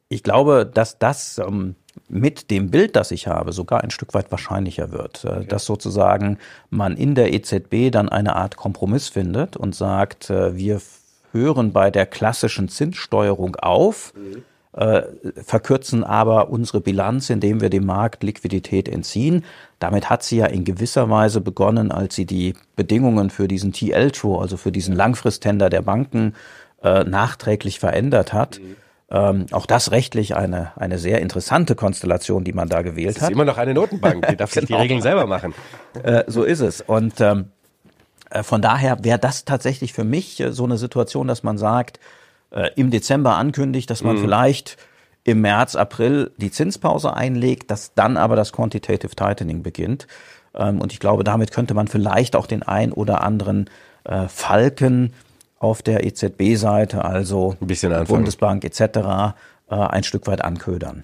Speaker 2: Ich glaube, dass das ähm, mit dem Bild, das ich habe, sogar ein Stück weit wahrscheinlicher wird. Äh, okay. Dass sozusagen man in der EZB dann eine Art Kompromiss findet und sagt, äh, wir hören bei der klassischen Zinssteuerung auf. Mhm äh, verkürzen aber unsere Bilanz, indem wir dem Markt Liquidität entziehen. Damit hat sie ja in gewisser Weise begonnen, als sie die Bedingungen für diesen TLTRO, also für diesen Langfristtender der Banken, äh, nachträglich verändert hat. Mhm. Ähm, auch das rechtlich eine, eine sehr interessante Konstellation, die man da gewählt hat.
Speaker 1: Das ist immer noch eine Notenbank, die darf sich genau. die Regeln selber machen.
Speaker 2: Äh, so ist es. Und ähm, äh, von daher wäre das tatsächlich für mich äh, so eine Situation, dass man sagt, äh, im Dezember ankündigt, dass man mhm. vielleicht im März, April die Zinspause einlegt, dass dann aber das Quantitative Tightening beginnt. Ähm, und ich glaube, damit könnte man vielleicht auch den ein oder anderen äh, Falken auf der EZB-Seite, also
Speaker 1: Bundesbank
Speaker 2: etc., äh, ein Stück weit anködern.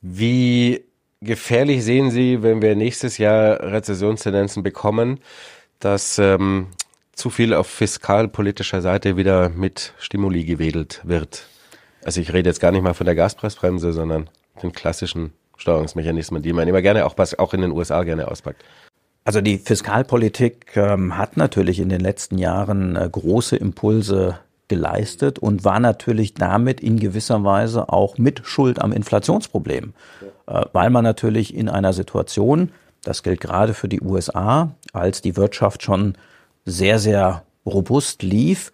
Speaker 1: Wie gefährlich sehen Sie, wenn wir nächstes Jahr Rezessionstendenzen bekommen, dass ähm, zu viel auf fiskalpolitischer Seite wieder mit Stimuli gewedelt wird? Also ich rede jetzt gar nicht mal von der Gaspreisbremse, sondern den klassischen Steuerungsmechanismen, die man immer gerne auch, auch in den USA gerne auspackt.
Speaker 2: Also die Fiskalpolitik ähm, hat natürlich in den letzten Jahren äh, große Impulse geleistet und war natürlich damit in gewisser Weise auch mit Schuld am Inflationsproblem, äh, weil man natürlich in einer Situation, das gilt gerade für die USA, als die Wirtschaft schon sehr, sehr robust lief,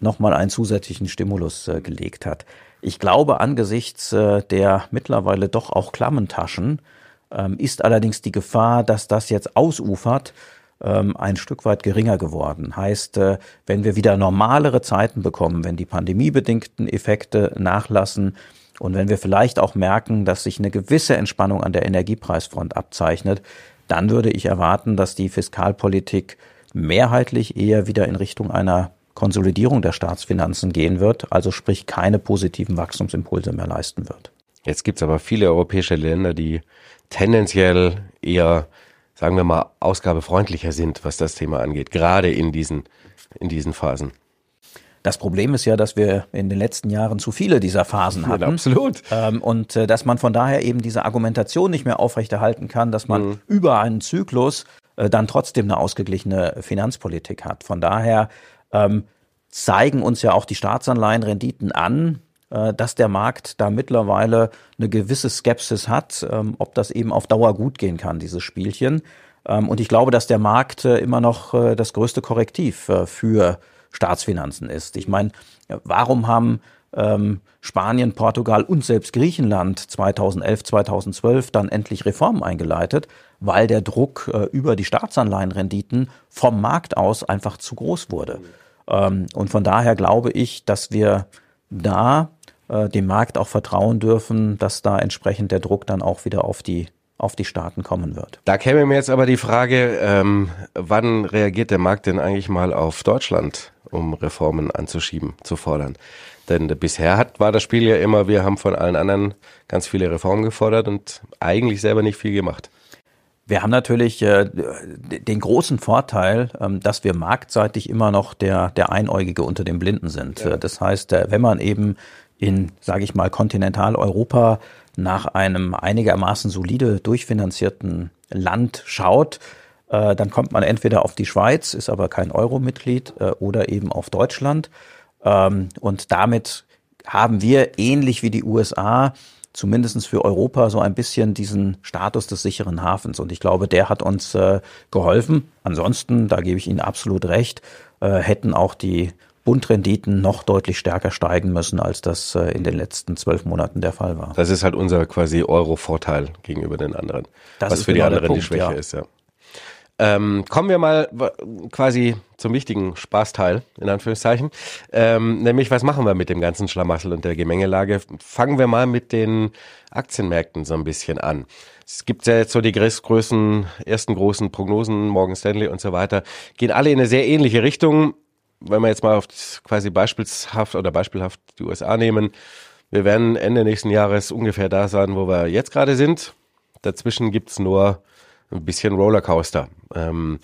Speaker 2: nochmal einen zusätzlichen Stimulus äh, gelegt hat. Ich glaube, angesichts äh, der mittlerweile doch auch klammen Taschen ähm, ist allerdings die Gefahr, dass das jetzt ausufert, ähm, ein Stück weit geringer geworden. Heißt, äh, wenn wir wieder normalere Zeiten bekommen, wenn die pandemiebedingten Effekte nachlassen und wenn wir vielleicht auch merken, dass sich eine gewisse Entspannung an der Energiepreisfront abzeichnet, dann würde ich erwarten, dass die Fiskalpolitik mehrheitlich eher wieder in Richtung einer Konsolidierung der Staatsfinanzen gehen wird, also sprich keine positiven Wachstumsimpulse mehr leisten wird.
Speaker 1: Jetzt gibt es aber viele europäische Länder, die tendenziell eher, sagen wir mal, ausgabefreundlicher sind, was das Thema angeht, gerade in diesen, in diesen Phasen.
Speaker 2: Das Problem ist ja, dass wir in den letzten Jahren zu viele dieser Phasen hatten. Ja,
Speaker 1: absolut.
Speaker 2: Ähm, und äh, dass man von daher eben diese Argumentation nicht mehr aufrechterhalten kann, dass man mhm. über einen Zyklus äh, dann trotzdem eine ausgeglichene Finanzpolitik hat. Von daher ähm, zeigen uns ja auch die Staatsanleihenrenditen an, dass der Markt da mittlerweile eine gewisse Skepsis hat, ähm, ob das eben auf Dauer gut gehen kann, dieses Spielchen. Ähm, und ich glaube, dass der Markt äh, immer noch äh, das größte Korrektiv für Staatsfinanzen ist. Ich meine, warum haben ähm, Spanien, Portugal und selbst Griechenland 2011, 2012 dann endlich Reformen eingeleitet, weil der Druck über die Staatsanleihenrenditen vom Markt aus einfach zu groß wurde. und von daher glaube ich, dass wir da äh, dem Markt auch vertrauen dürfen, dass da entsprechend der Druck dann auch wieder auf die auf die Staaten kommen wird.
Speaker 1: Da käme mir jetzt aber die Frage, ähm, wann reagiert der Markt denn eigentlich mal auf Deutschland, um Reformen anzuschieben, zu fordern? Denn bisher hat, war das Spiel ja immer, wir haben von allen anderen ganz viele Reformen gefordert und eigentlich selber nicht viel gemacht.
Speaker 2: Wir haben natürlich äh, den großen Vorteil, ähm, dass wir marktseitig immer noch der, der Einäugige unter den Blinden sind. Ja. Das heißt, äh, wenn man eben in, sage ich mal, Kontinentaleuropa nach einem einigermaßen solide durchfinanzierten Land schaut, äh, dann kommt man entweder auf die Schweiz, ist aber kein Euro-Mitglied, äh, oder eben auf Deutschland. Ähm, und damit haben wir ähnlich wie die USA zumindestens für Europa so ein bisschen diesen Status des sicheren Hafens. Und ich glaube, der hat uns äh, geholfen. Ansonsten, da gebe ich Ihnen absolut recht, hätten auch die Bundrenditen noch deutlich stärker steigen müssen, als das äh, in den letzten zwölf Monaten der Fall war.
Speaker 1: Das ist halt unser quasi Euro-Vorteil gegenüber den anderen. Das was für die genau anderen Punkt, die Schwäche ja. ist, ja. Ähm, kommen wir mal quasi zum wichtigen Spaßteil, in Anführungszeichen. Ähm, nämlich, was machen wir mit dem ganzen Schlamassel und der Gemengelage? Fangen wir mal mit den Aktienmärkten so ein bisschen an. Es gibt ja jetzt so die größten, ersten großen Prognosen, Morgan Stanley und so weiter, gehen alle in eine sehr ähnliche Richtung wenn wir jetzt mal auf quasi beispielshaft oder beispielhaft die USA nehmen, wir werden Ende nächsten Jahres ungefähr da sein, wo wir jetzt gerade sind. Dazwischen gibt's nur ein bisschen Rollercoaster. Ähm,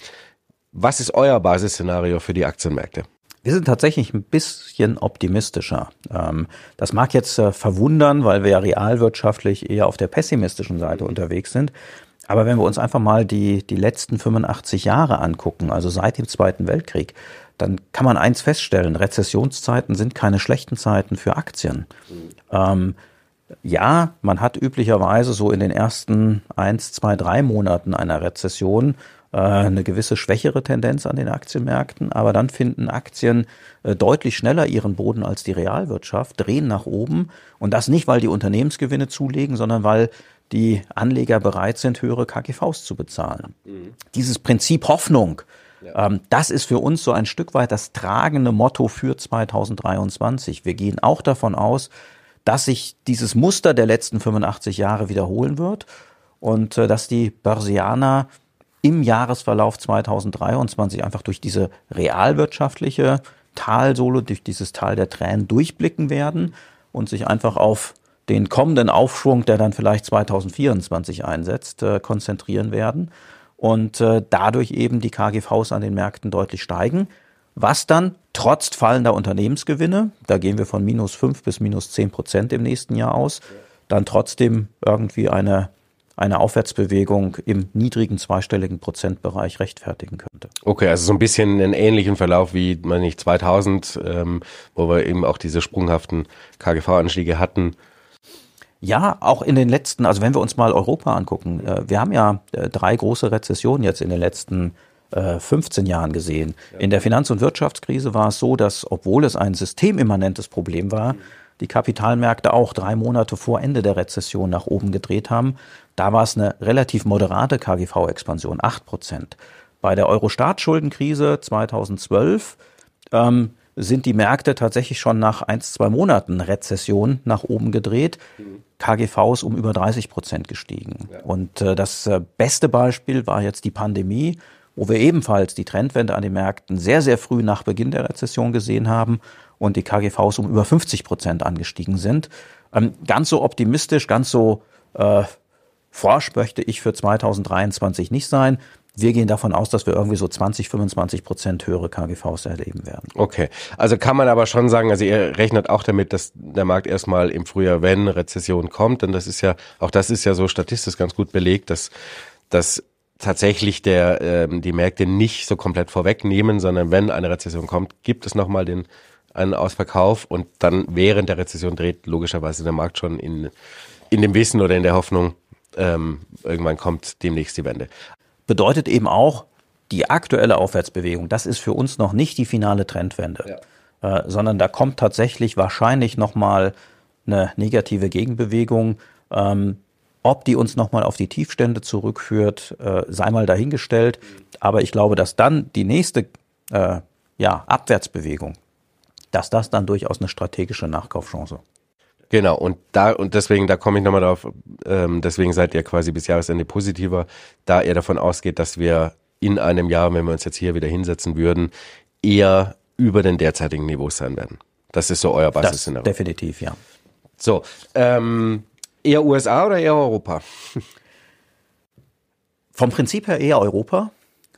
Speaker 1: was ist euer Basisszenario für die Aktienmärkte?
Speaker 2: Wir sind tatsächlich ein bisschen optimistischer. Ähm, das mag jetzt äh, verwundern, weil wir ja realwirtschaftlich eher auf der pessimistischen Seite unterwegs sind. Aber wenn wir uns einfach mal die, die letzten 85 Jahre angucken, also seit dem Zweiten Weltkrieg, dann kann man eins feststellen, Rezessionszeiten sind keine schlechten Zeiten für Aktien. Ähm, ja, man hat üblicherweise so in den ersten eins, zwei, drei Monaten einer Rezession äh, eine gewisse schwächere Tendenz an den Aktienmärkten, aber dann finden Aktien äh, deutlich schneller ihren Boden als die Realwirtschaft, drehen nach oben und das nicht, weil die Unternehmensgewinne zulegen, sondern weil die Anleger bereit sind, höhere KGVs zu bezahlen. Mhm. Dieses Prinzip Hoffnung, ja. Ähm, das ist für uns so ein Stück weit das tragende Motto für 2023. Wir gehen auch davon aus, dass sich dieses Muster der letzten 85 Jahre wiederholen wird und äh, dass die Börsianer im Jahresverlauf 2023 einfach durch diese realwirtschaftliche Talsolo, durch dieses Tal der Tränen durchblicken werden und sich einfach auf den kommenden Aufschwung, der dann vielleicht 2024 einsetzt, äh, konzentrieren werden und äh, dadurch eben die KGVs an den Märkten deutlich steigen, was dann trotz fallender Unternehmensgewinne, da gehen wir von minus fünf bis minus zehn Prozent im nächsten Jahr aus, dann trotzdem irgendwie eine eine Aufwärtsbewegung im niedrigen zweistelligen Prozentbereich rechtfertigen könnte.
Speaker 1: Okay, also so ein bisschen einen ähnlichen Verlauf wie, man nicht, 2000, ähm, wo wir eben auch diese sprunghaften KGV-Anstiege hatten.
Speaker 2: Ja, auch in den letzten, also wenn wir uns mal Europa angucken, äh, wir haben ja äh, drei große Rezessionen jetzt in den letzten 15 äh, Jahren gesehen. In der Finanz- und Wirtschaftskrise war es so, dass, obwohl es ein systemimmanentes Problem war, die Kapitalmärkte auch drei Monate vor Ende der Rezession nach oben gedreht haben. Da war es eine relativ moderate KGV-Expansion, 8 Prozent. Bei der Euro-Staatsschuldenkrise 2012 ähm, sind die Märkte tatsächlich schon nach ein, zwei Monaten Rezession nach oben gedreht. KGVs um über 30 Prozent gestiegen. Ja. Und äh, das äh, beste Beispiel war jetzt die Pandemie, wo wir ebenfalls die Trendwende an den Märkten sehr, sehr früh nach Beginn der Rezession gesehen haben und die KGVs um über 50 Prozent angestiegen sind. Ähm, ganz so optimistisch, ganz so äh, Forsch möchte ich für 2023 nicht sein. Wir gehen davon aus, dass wir irgendwie so 20, 25 Prozent höhere KGVs erleben werden.
Speaker 1: Okay, also kann man aber schon sagen, also ihr rechnet auch damit, dass der Markt erstmal im Frühjahr, wenn Rezession kommt, denn das ist ja, auch das ist ja so statistisch ganz gut belegt, dass, dass tatsächlich der, ähm, die Märkte nicht so komplett vorwegnehmen, sondern wenn eine Rezession kommt, gibt es nochmal den einen Ausverkauf und dann während der Rezession dreht logischerweise der Markt schon in, in dem Wissen oder in der Hoffnung, ähm, irgendwann kommt demnächst die Wende.
Speaker 2: Bedeutet eben auch, die aktuelle Aufwärtsbewegung, das ist für uns noch nicht die finale Trendwende, ja. äh, sondern da kommt tatsächlich wahrscheinlich nochmal eine negative Gegenbewegung. Ähm, ob die uns nochmal auf die Tiefstände zurückführt, äh, sei mal dahingestellt. Aber ich glaube, dass dann die nächste äh, ja, Abwärtsbewegung, dass das dann durchaus eine strategische Nachkaufchance
Speaker 1: Genau, und da, und deswegen, da komme ich nochmal drauf, ähm, deswegen seid ihr quasi bis Jahresende positiver, da ihr davon ausgeht, dass wir in einem Jahr, wenn wir uns jetzt hier wieder hinsetzen würden, eher über den derzeitigen Niveaus sein werden. Das ist so euer Basisszenario.
Speaker 2: Definitiv, ja.
Speaker 1: So, ähm, eher USA oder eher Europa?
Speaker 2: Vom Prinzip her eher Europa.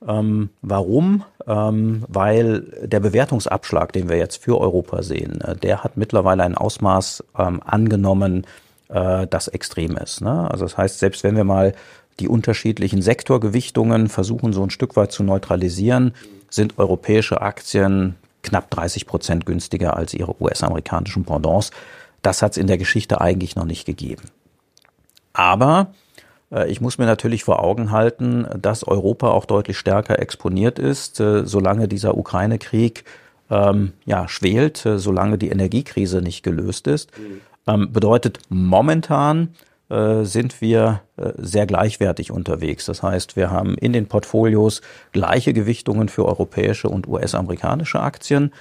Speaker 2: Ähm, warum? Ähm, weil der Bewertungsabschlag, den wir jetzt für Europa sehen, äh, der hat mittlerweile ein Ausmaß ähm, angenommen, äh, das extrem ist. Ne? Also das heißt, selbst wenn wir mal die unterschiedlichen Sektorgewichtungen versuchen, so ein Stück weit zu neutralisieren, sind europäische Aktien knapp 30 Prozent günstiger als ihre US-amerikanischen Pendants. Das hat es in der Geschichte eigentlich noch nicht gegeben. Aber ich muss mir natürlich vor Augen halten, dass Europa auch deutlich stärker exponiert ist, äh, solange dieser Ukraine-Krieg ähm, ja, schwelt, äh, solange die Energiekrise nicht gelöst ist. Mhm. Ähm, bedeutet momentan äh, sind wir äh, sehr gleichwertig unterwegs. Das heißt, wir haben in den Portfolios gleiche Gewichtungen für europäische und US-amerikanische Aktien.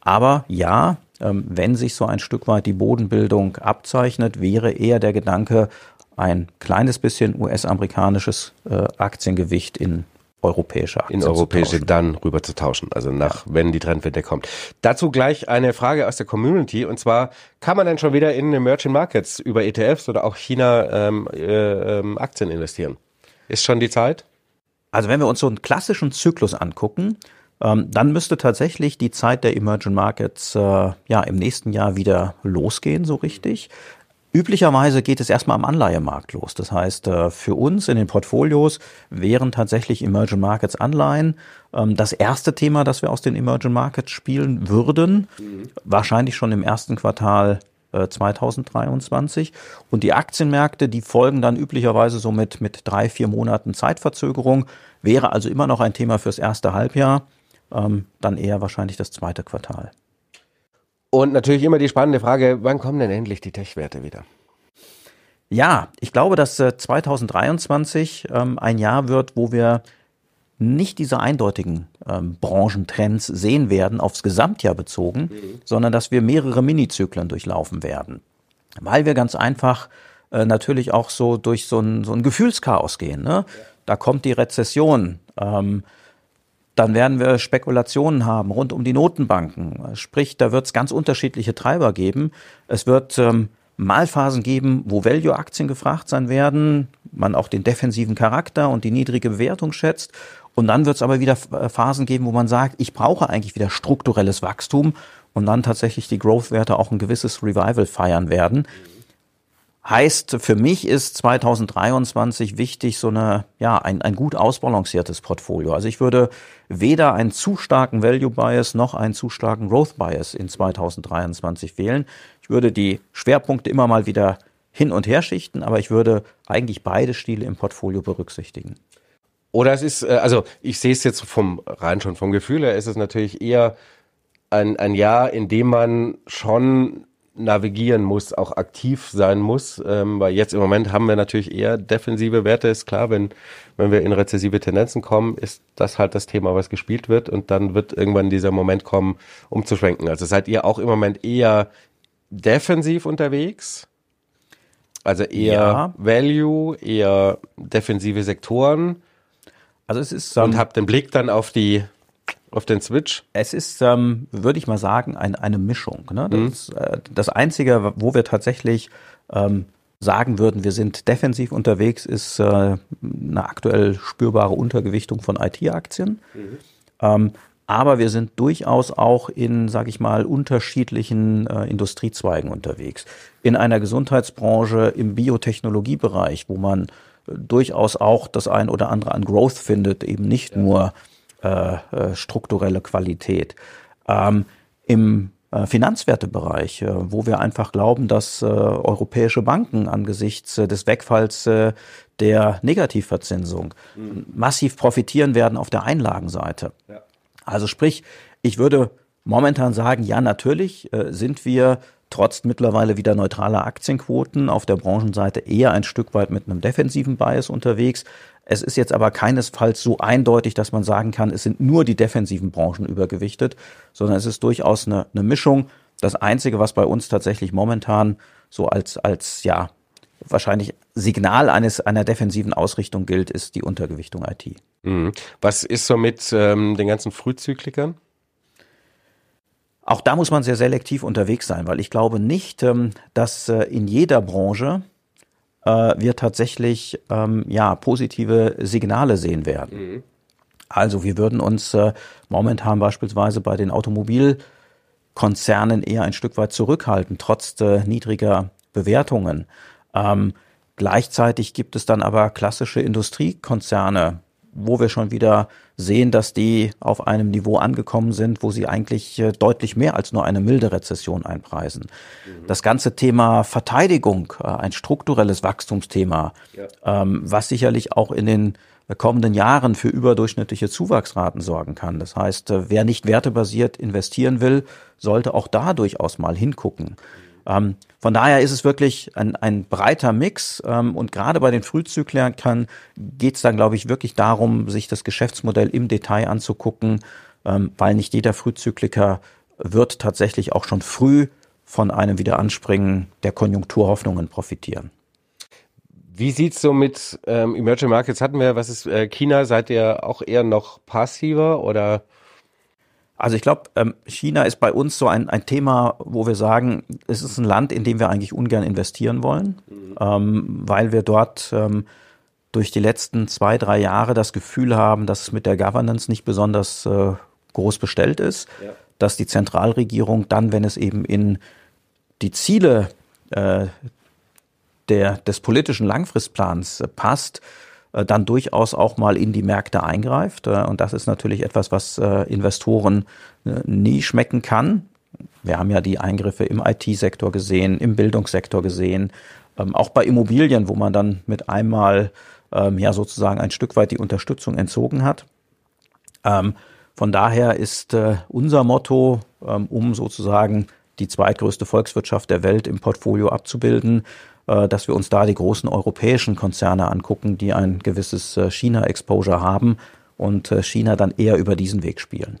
Speaker 2: Aber ja, ähm, wenn sich so ein Stück weit die Bodenbildung abzeichnet, wäre eher der Gedanke, ein kleines bisschen US-amerikanisches äh, Aktiengewicht in europäische
Speaker 1: Aktien in europäische dann rüber zu tauschen, also nach, ja. wenn die Trendwende kommt. Dazu gleich eine Frage aus der Community und zwar, kann man denn schon wieder in Emerging Markets über ETFs oder auch China ähm, äh, ähm, Aktien investieren? Ist schon die Zeit?
Speaker 2: Also wenn wir uns so einen klassischen Zyklus angucken, ähm, dann müsste tatsächlich die Zeit der Emerging Markets äh, ja im nächsten Jahr wieder losgehen, so richtig. Üblicherweise geht es erstmal am Anleihemarkt los. Das heißt, äh, für uns in den Portfolios wären tatsächlich Emerging Markets Anleihen ähm, das erste Thema, das wir aus den Emerging Markets spielen würden. Mhm. Wahrscheinlich schon im ersten Quartal 2023. Äh, Und die Aktienmärkte, die folgen dann üblicherweise so mit, mit drei, vier Monaten Zeitverzögerung. Wäre also immer noch ein Thema fürs erste Halbjahr. Ähm, dann eher wahrscheinlich das zweite Quartal.
Speaker 1: Und natürlich immer die spannende Frage, wann kommen denn endlich die Tech-Werte wieder?
Speaker 2: Ja, ich glaube, dass 2023 äh, ähm, ein Jahr wird, wo wir nicht diese eindeutigen ähm, Branchentrends sehen werden, aufs Gesamtjahr bezogen, mhm. sondern dass wir mehrere Minizyklen durchlaufen werden. Weil wir ganz einfach äh, natürlich auch so durch so ein, so ein Gefühlschaos gehen. Ne? Ja. Da kommt die Rezession. Ähm, dann werden wir Spekulationen haben rund um die Notenbanken. Sprich, da wird es ganz unterschiedliche Treiber geben. Es wird ähm, mal Phasen geben, wo Value-Aktien gefragt sein werden, man auch den defensiven Charakter und die niedrige Bewertung schätzt. Und dann wird es aber wieder äh, Phasen geben, wo man sagt, ich brauche eigentlich wieder strukturelles Wachstum und dann tatsächlich die Growth-Werte auch ein gewisses Revival feiern werden. Heißt, für mich ist 2023 wichtig, so eine, ja, ein, ein gut ausbalanciertes Portfolio. Also ich würde weder einen zu starken Value Bias noch einen zu starken Growth Bias in 2023 wählen. Ich würde die Schwerpunkte immer mal wieder hin und her schichten, aber ich würde eigentlich beide Stile im Portfolio berücksichtigen.
Speaker 1: Oder es ist, äh, also ich sehe es jetzt vom rein schon vom Gefühl her, ist es natürlich eher ein, ein Jahr, in dem man schon navigieren muss, auch aktiv sein muss, ähm, weil jetzt im Moment haben wir natürlich eher defensive Werte, ist klar, wenn, wenn wir in rezessive Tendenzen kommen, ist das halt das Thema, was gespielt wird und dann wird irgendwann dieser Moment kommen, umzuschwenken. Also seid ihr auch im Moment eher defensiv unterwegs? Also eher ja. Value, eher defensive Sektoren?
Speaker 2: Also es ist
Speaker 1: um, und habt den Blick dann auf die auf den Switch?
Speaker 2: Es ist, ähm, würde ich mal sagen, ein, eine Mischung. Ne? Das, mhm. äh, das Einzige, wo wir tatsächlich ähm, sagen würden, wir sind defensiv unterwegs, ist äh, eine aktuell spürbare Untergewichtung von IT-Aktien. Mhm. Ähm, aber wir sind durchaus auch in, sage ich mal, unterschiedlichen äh, Industriezweigen unterwegs. In einer Gesundheitsbranche, im Biotechnologiebereich, wo man äh, durchaus auch das ein oder andere an Growth findet, eben nicht ja. nur äh, äh, strukturelle Qualität. Ähm, Im äh, Finanzwertebereich, äh, wo wir einfach glauben, dass äh, europäische Banken angesichts äh, des Wegfalls äh, der Negativverzinsung mhm. massiv profitieren werden auf der Einlagenseite. Ja. Also sprich, ich würde momentan sagen, ja, natürlich sind wir trotz mittlerweile wieder neutraler Aktienquoten auf der Branchenseite eher ein Stück weit mit einem defensiven Bias unterwegs. Es ist jetzt aber keinesfalls so eindeutig, dass man sagen kann, es sind nur die defensiven Branchen übergewichtet, sondern es ist durchaus eine, eine Mischung. Das Einzige, was bei uns tatsächlich momentan so als, als, ja, wahrscheinlich Signal eines, einer defensiven Ausrichtung gilt, ist die Untergewichtung IT.
Speaker 1: Mhm. Was ist so mit ähm, den ganzen Frühzyklikern?
Speaker 2: Auch da muss man sehr selektiv unterwegs sein, weil ich glaube nicht, ähm, dass äh, in jeder Branche äh, wir tatsächlich ähm, ja positive Signale sehen werden. Mhm. Also wir würden uns äh, momentan beispielsweise bei den Automobilkonzernen eher ein Stück weit zurückhalten, trotz niedriger Bewertungen. Ähm, gleichzeitig gibt es dann aber klassische Industriekonzerne, wo wir schon wieder sehen, dass die auf einem Niveau angekommen sind, wo sie eigentlich äh, deutlich mehr als nur eine milde Rezession einpreisen. Mhm. Das ganze Thema Verteidigung, äh, ein strukturelles Wachstumsthema, ja. Ähm, was sicherlich auch in den kommenden Jahren für überdurchschnittliche Zuwachsraten sorgen kann. Das heißt, äh, wer nicht wertebasiert investieren will, sollte auch da durchaus mal hingucken. Ähm, von daher ist es wirklich ein, ein breiter Mix ähm, und gerade bei den Frühzyklern geht es dann, glaube ich, wirklich darum, sich das Geschäftsmodell im Detail anzugucken, ähm, weil nicht jeder Frühzykliker wird tatsächlich auch schon früh von einem Wiederanspringen der Konjunkturhoffnungen profitieren.
Speaker 1: Wie sieht's so mit ähm, Emerging Markets hatten wir? Was ist äh, China? Seid ihr auch eher noch passiver oder?
Speaker 2: Also ich glaube, ähm, China ist bei uns so ein, ein Thema, wo wir sagen, es ist ein Land, in dem wir eigentlich ungern investieren wollen, mhm. ähm, weil wir dort ähm, durch die letzten zwei, drei Jahre das Gefühl haben, dass es mit der Governance nicht besonders äh, groß bestellt ist, ja. dass die Zentralregierung dann, wenn es eben in die Ziele äh, der, des politischen Langfristplans äh, passt, dann durchaus auch mal in die Märkte eingreift. Äh, und das ist natürlich etwas, was äh, Investoren nie schmecken kann. Wir haben ja die Eingriffe im IT-Sektor gesehen, im Bildungssektor gesehen, ähm, auch bei Immobilien, wo man dann mit einmal ähm, ja sozusagen ein Stück weit die Unterstützung entzogen hat. Ähm, von daher ist unser Motto, um sozusagen die zweitgrößte Volkswirtschaft der Welt im Portfolio abzubilden, äh, dass wir uns da die großen europäischen Konzerne angucken, die ein gewisses äh, China-Exposure haben und äh, China dann eher über diesen Weg spielen.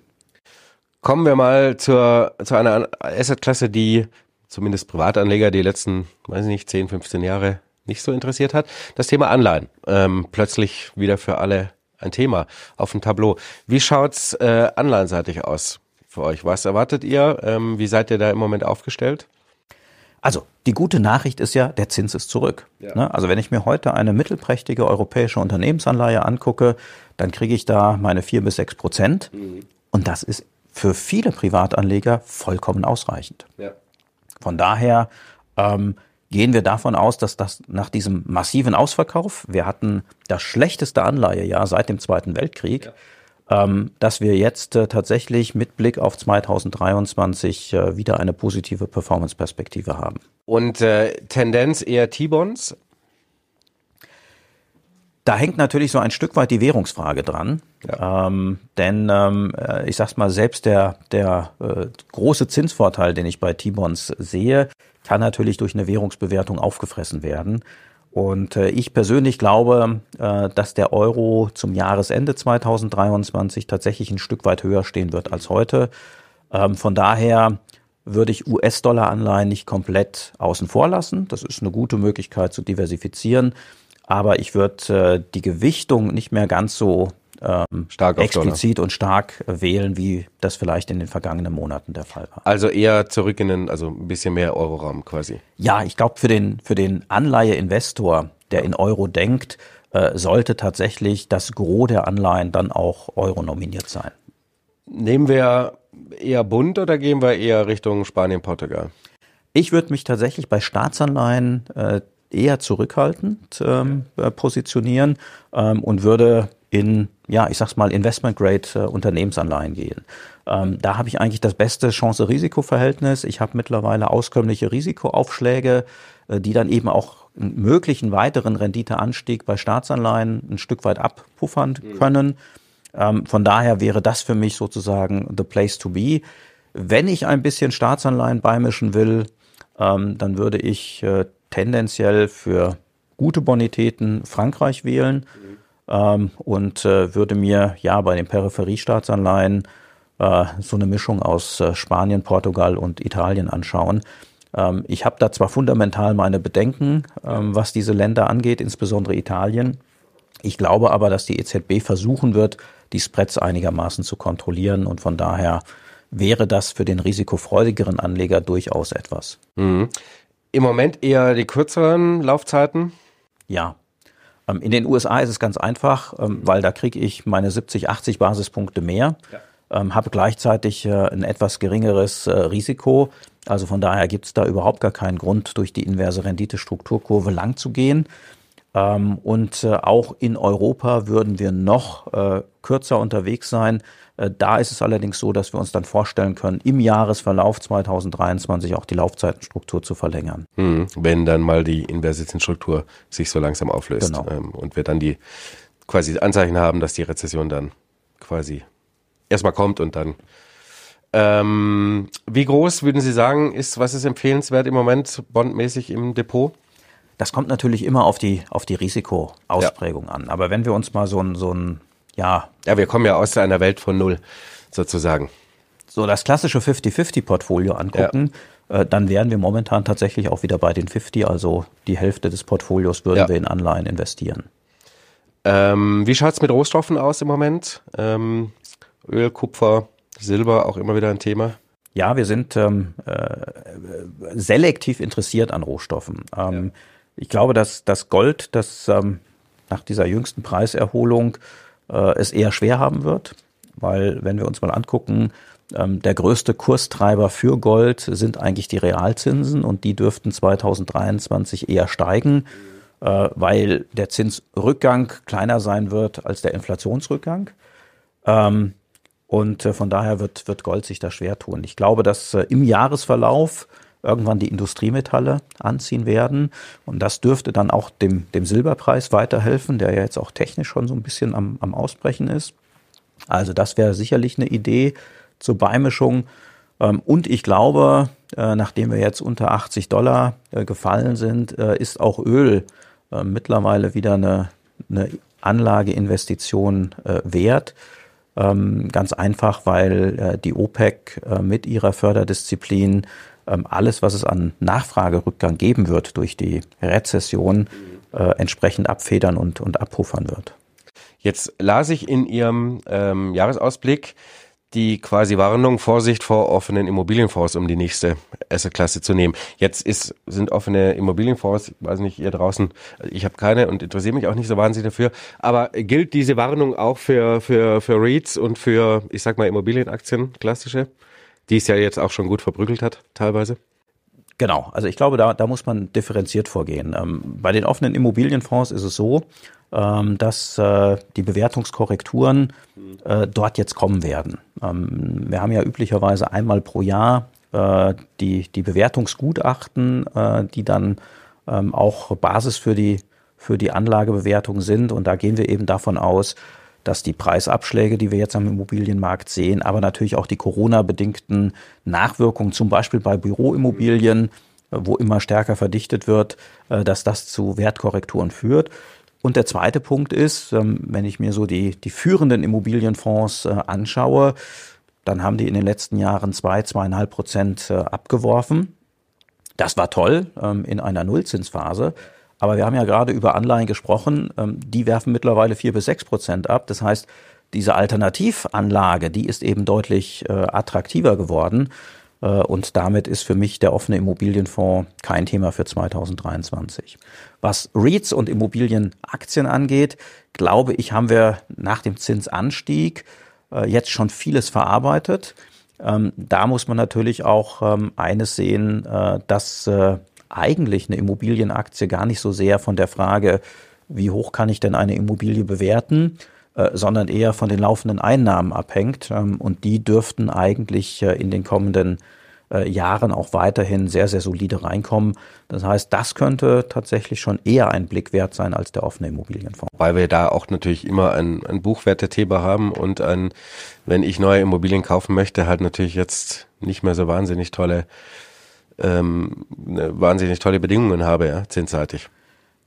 Speaker 1: Kommen wir mal zur, zu einer Assetklasse, die zumindest Privatanleger die letzten, weiß ich nicht, 10, 15 Jahre nicht so interessiert hat. Das Thema Anleihen. Ähm, plötzlich wieder für alle ein Thema auf dem Tableau. Wie schaut's äh, anleihenseitig aus für euch? Was erwartet ihr? Ähm, wie seid ihr da im Moment aufgestellt?
Speaker 2: Also die gute Nachricht ist ja, der Zins ist zurück. Ja. Ne? Also wenn ich mir heute eine mittelprächtige europäische Unternehmensanleihe angucke, dann kriege ich da meine vier bis sechs Prozent. Mhm. Und das ist für viele Privatanleger vollkommen ausreichend. Ja. Von daher ähm, gehen wir davon aus, dass das nach diesem massiven Ausverkauf, wir hatten das schlechteste Anleihejahr seit dem Zweiten Weltkrieg, ja dass wir jetzt äh, tatsächlich mit Blick auf 2023 äh, wieder eine positive Performance-Perspektive haben.
Speaker 1: Und äh, Tendenz eher T-Bonds?
Speaker 2: Da hängt natürlich so ein Stück weit die Währungsfrage dran. Ja. Ähm, denn ähm, äh, ich sag's mal, selbst der, der äh, große Zinsvorteil, den ich bei T-Bonds sehe, kann natürlich durch eine Währungsbewertung aufgefressen werden. Und äh, ich persönlich glaube, äh, dass der Euro zum Jahresende 2023 tatsächlich ein Stück weit höher stehen wird als heute. Ähm, von daher würde ich US-Dollar-Anleihen nicht komplett außen vor lassen. Das ist eine gute Möglichkeit zu diversifizieren. Aber ich würde äh, die Gewichtung nicht mehr ganz so ähm, stark explizit und stark wählen, wie das vielleicht in den vergangenen Monaten der Fall war.
Speaker 1: Also eher zurück in den, also ein bisschen mehr Euroraum quasi.
Speaker 2: Ja, ich glaube für den, für den Anleiheinvestor, der in Euro denkt, äh, sollte tatsächlich das Gros der Anleihen dann auch Euro nominiert sein.
Speaker 1: Nehmen wir eher Bund oder gehen wir eher Richtung Spanien, Portugal?
Speaker 2: Ich würde mich tatsächlich bei Staatsanleihen äh, eher zurückhaltend ähm, äh, positionieren ähm, und würde in, ja, ich sag's mal, Investment-Grade-Unternehmensanleihen äh, gehen. Ähm, da habe ich eigentlich das beste Chance-Risiko-Verhältnis. Ich habe mittlerweile auskömmliche Risikoaufschläge, äh, die dann eben auch einen möglichen weiteren Renditeanstieg bei Staatsanleihen ein Stück weit abpuffern mhm. können. Ähm, von daher wäre das für mich sozusagen the place to be. Wenn ich ein bisschen Staatsanleihen beimischen will, ähm, dann würde ich äh, tendenziell für gute Bonitäten Frankreich wählen. Mhm ähm, und äh, würde mir ja bei den Peripheriestaatsanleihen äh, so eine Mischung aus äh, Spanien, Portugal und Italien anschauen. Ähm, ich habe da zwar fundamental meine Bedenken, ähm, was diese Länder angeht, insbesondere Italien. Ich glaube aber, dass die EZB versuchen wird, die Spreads einigermaßen zu kontrollieren und von daher wäre das für den risikofreudigeren Anleger durchaus etwas.
Speaker 1: Mhm. Im Moment eher die kürzeren Laufzeiten?
Speaker 2: Ja, in den USA ist es ganz einfach, ähm, weil da kriege ich meine 70, 80 Basispunkte mehr, ja. ähm, habe gleichzeitig äh, ein etwas geringeres äh, Risiko. Also von daher gibt es da überhaupt gar keinen Grund, durch die inverse Rendite-Strukturkurve lang zu gehen. Ähm, und äh, auch in Europa würden wir noch kürzer unterwegs sein. Äh, da ist es allerdings so, dass wir uns dann vorstellen können, im Jahresverlauf 2023 auch die Laufzeitenstruktur zu verlängern.
Speaker 1: Hm, wenn dann mal die Investitionsstruktur sich so langsam auflöst genau. Ähm, und wir dann die quasi Anzeichen haben, dass die Rezession dann quasi erstmal kommt und dann ähm, wie groß würden Sie sagen, ist, was ist empfehlenswert im Moment bondmäßig im Depot?
Speaker 2: Das kommt natürlich immer auf die, auf die Risikoausprägung ja. an. Aber wenn wir uns mal so ein, so ein ja.
Speaker 1: Ja, wir kommen ja aus einer Welt von Null, sozusagen.
Speaker 2: So das klassische 50-50-Portfolio angucken, ja. äh, dann wären wir momentan tatsächlich auch wieder bei den 50, also die Hälfte des Portfolios würden ja. wir in Anleihen investieren.
Speaker 1: Ähm, wie schaut's mit Rohstoffen aus im Moment? Ähm, Öl, Kupfer, Silber, auch immer wieder ein Thema.
Speaker 2: Ja, wir sind ähm, äh, selektiv interessiert an Rohstoffen. Ähm, ja. Ich glaube, dass das Gold, das ähm, nach dieser jüngsten Preiserholung äh, es eher schwer haben wird, weil wenn wir uns mal angucken, ähm, der größte Kurstreiber für Gold sind eigentlich die Realzinsen und die dürften 2023 eher steigen, äh, weil der Zinsrückgang kleiner sein wird als der Inflationsrückgang. Ähm, und äh, von daher wird, wird Gold sich da schwer tun. Ich glaube, dass äh, im Jahresverlauf irgendwann die Industriemetalle anziehen werden. Und das dürfte dann auch dem, dem Silberpreis weiterhelfen, der ja jetzt auch technisch schon so ein bisschen am, am Ausbrechen ist. Also das wäre sicherlich eine Idee zur Beimischung. Ähm, und ich glaube, äh, nachdem wir jetzt unter 80 Dollar äh, gefallen sind, äh, ist auch Öl mittlerweile wieder eine, eine Anlageinvestition wert. Ähm, ganz einfach, weil die OPEC mit ihrer Förderdisziplin alles, was es an Nachfragerückgang geben wird durch die Rezession, äh, entsprechend abfedern und, und abpuffern wird.
Speaker 1: Jetzt las ich in Ihrem ähm, Jahresausblick, die quasi Warnung, Vorsicht vor offenen Immobilienfonds, um die nächste Assetklasse zu nehmen. Jetzt ist, sind offene Immobilienfonds, weiß nicht, ihr draußen, ich habe keine und interessiere mich auch nicht so wahnsinnig dafür, aber gilt diese Warnung auch für, für, für REITs und für, ich sag mal, Immobilienaktien, klassische, die es ja jetzt auch schon gut verprügelt hat, teilweise?
Speaker 2: Genau, also ich glaube, da, da muss man differenziert vorgehen. Ähm, bei den offenen Immobilienfonds ist es so, ähm, dass äh, die Bewertungskorrekturen äh, dort jetzt kommen werden. Ähm, wir haben ja üblicherweise einmal pro Jahr äh, die, die Bewertungsgutachten, die dann auch Basis für die, für die Anlagebewertung sind. Und da gehen wir eben davon aus, dass die Preisabschläge, die wir jetzt am Immobilienmarkt sehen, aber natürlich auch die Corona-bedingten Nachwirkungen, zum Beispiel bei Büroimmobilien, wo immer stärker verdichtet wird, äh, dass das zu Wertkorrekturen führt. Und der zweite Punkt ist, ähm, wenn ich mir so die, die führenden Immobilienfonds äh, anschaue, dann haben die in den letzten Jahren zwei, zweieinhalb Prozent äh, abgeworfen. Das war toll ähm, in einer Nullzinsphase. Aber wir haben ja gerade über Anleihen gesprochen, ähm, die werfen mittlerweile vier bis sechs Prozent ab. Das heißt, diese Alternativanlage, die ist eben deutlich äh, attraktiver geworden. Äh, und damit ist für mich der offene Immobilienfonds kein Thema für 2023. Was REITs und Immobilienaktien angeht, glaube ich, haben wir nach dem Zinsanstieg äh, jetzt schon vieles verarbeitet. Ähm, da muss man natürlich auch ähm, eines sehen, dass eigentlich eine Immobilienaktie gar nicht so sehr von der Frage, wie hoch kann ich denn eine Immobilie bewerten, sondern eher von den laufenden Einnahmen abhängt. Ähm, und die dürften eigentlich in den kommenden äh, Jahren auch weiterhin sehr, sehr solide reinkommen. Das heißt, das könnte tatsächlich schon eher ein Blick wert sein als der offene Immobilienfonds.
Speaker 1: Weil wir da auch natürlich immer ein, ein Buchwertethema haben und ein, wenn ich neue Immobilien kaufen möchte, halt natürlich jetzt nicht mehr so wahnsinnig tolle, ähm, wahnsinnig tolle Bedingungen habe, ja, zinsseitig.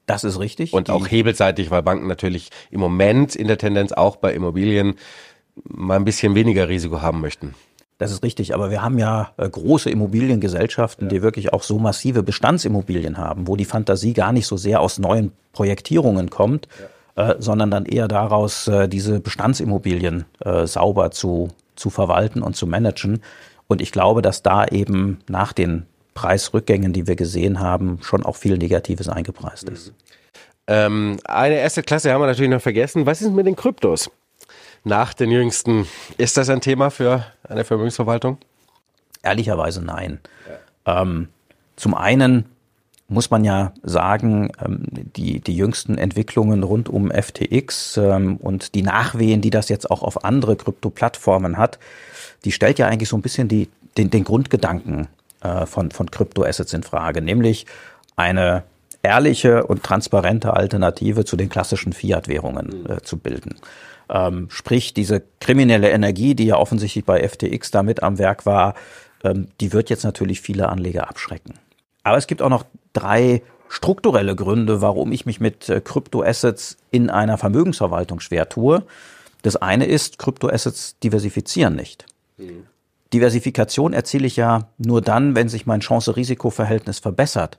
Speaker 2: Das ist richtig.
Speaker 1: Und auch hebelseitig, weil Banken natürlich im Moment in der Tendenz auch bei Immobilien mal ein bisschen weniger Risiko haben möchten.
Speaker 2: Das ist richtig, aber wir haben ja äh, große Immobiliengesellschaften, ja. die wirklich auch so massive Bestandsimmobilien haben, wo die Fantasie gar nicht so sehr aus neuen Projektierungen kommt, ja. äh, sondern dann eher daraus, äh, diese Bestandsimmobilien äh, sauber zu, zu verwalten und zu managen. Und ich glaube, dass da eben nach den Preisrückgängen, die wir gesehen haben, schon auch viel Negatives eingepreist ist.
Speaker 1: Ähm, eine erste Klasse haben wir natürlich noch vergessen. Was ist mit den Kryptos? nach den jüngsten. Ist das ein Thema für eine Vermögensverwaltung?
Speaker 2: Ehrlicherweise nein. Ja. Ähm, zum einen muss man ja sagen, ähm, die, die jüngsten Entwicklungen rund um FTX ähm, und die Nachwehen, die das jetzt auch auf andere Krypto-Plattformen hat, die stellt ja eigentlich so ein bisschen die, den, den Grundgedanken äh, von, von Kryptoassets in Frage, nämlich eine ehrliche und transparente Alternative zu den klassischen Fiat-Währungen äh, zu bilden. Ähm, sprich, diese kriminelle Energie, die ja offensichtlich bei FTX damit am Werk war, ähm, die wird jetzt natürlich viele Anleger abschrecken. Aber es gibt auch noch drei strukturelle Gründe, warum ich mich mit äh, Kryptoassets in einer Vermögensverwaltung schwer tue. Das eine ist, Kryptoassets diversifizieren nicht. Mhm. Diversifikation erziele ich ja nur dann, wenn sich mein Chance-Risiko-Verhältnis verbessert.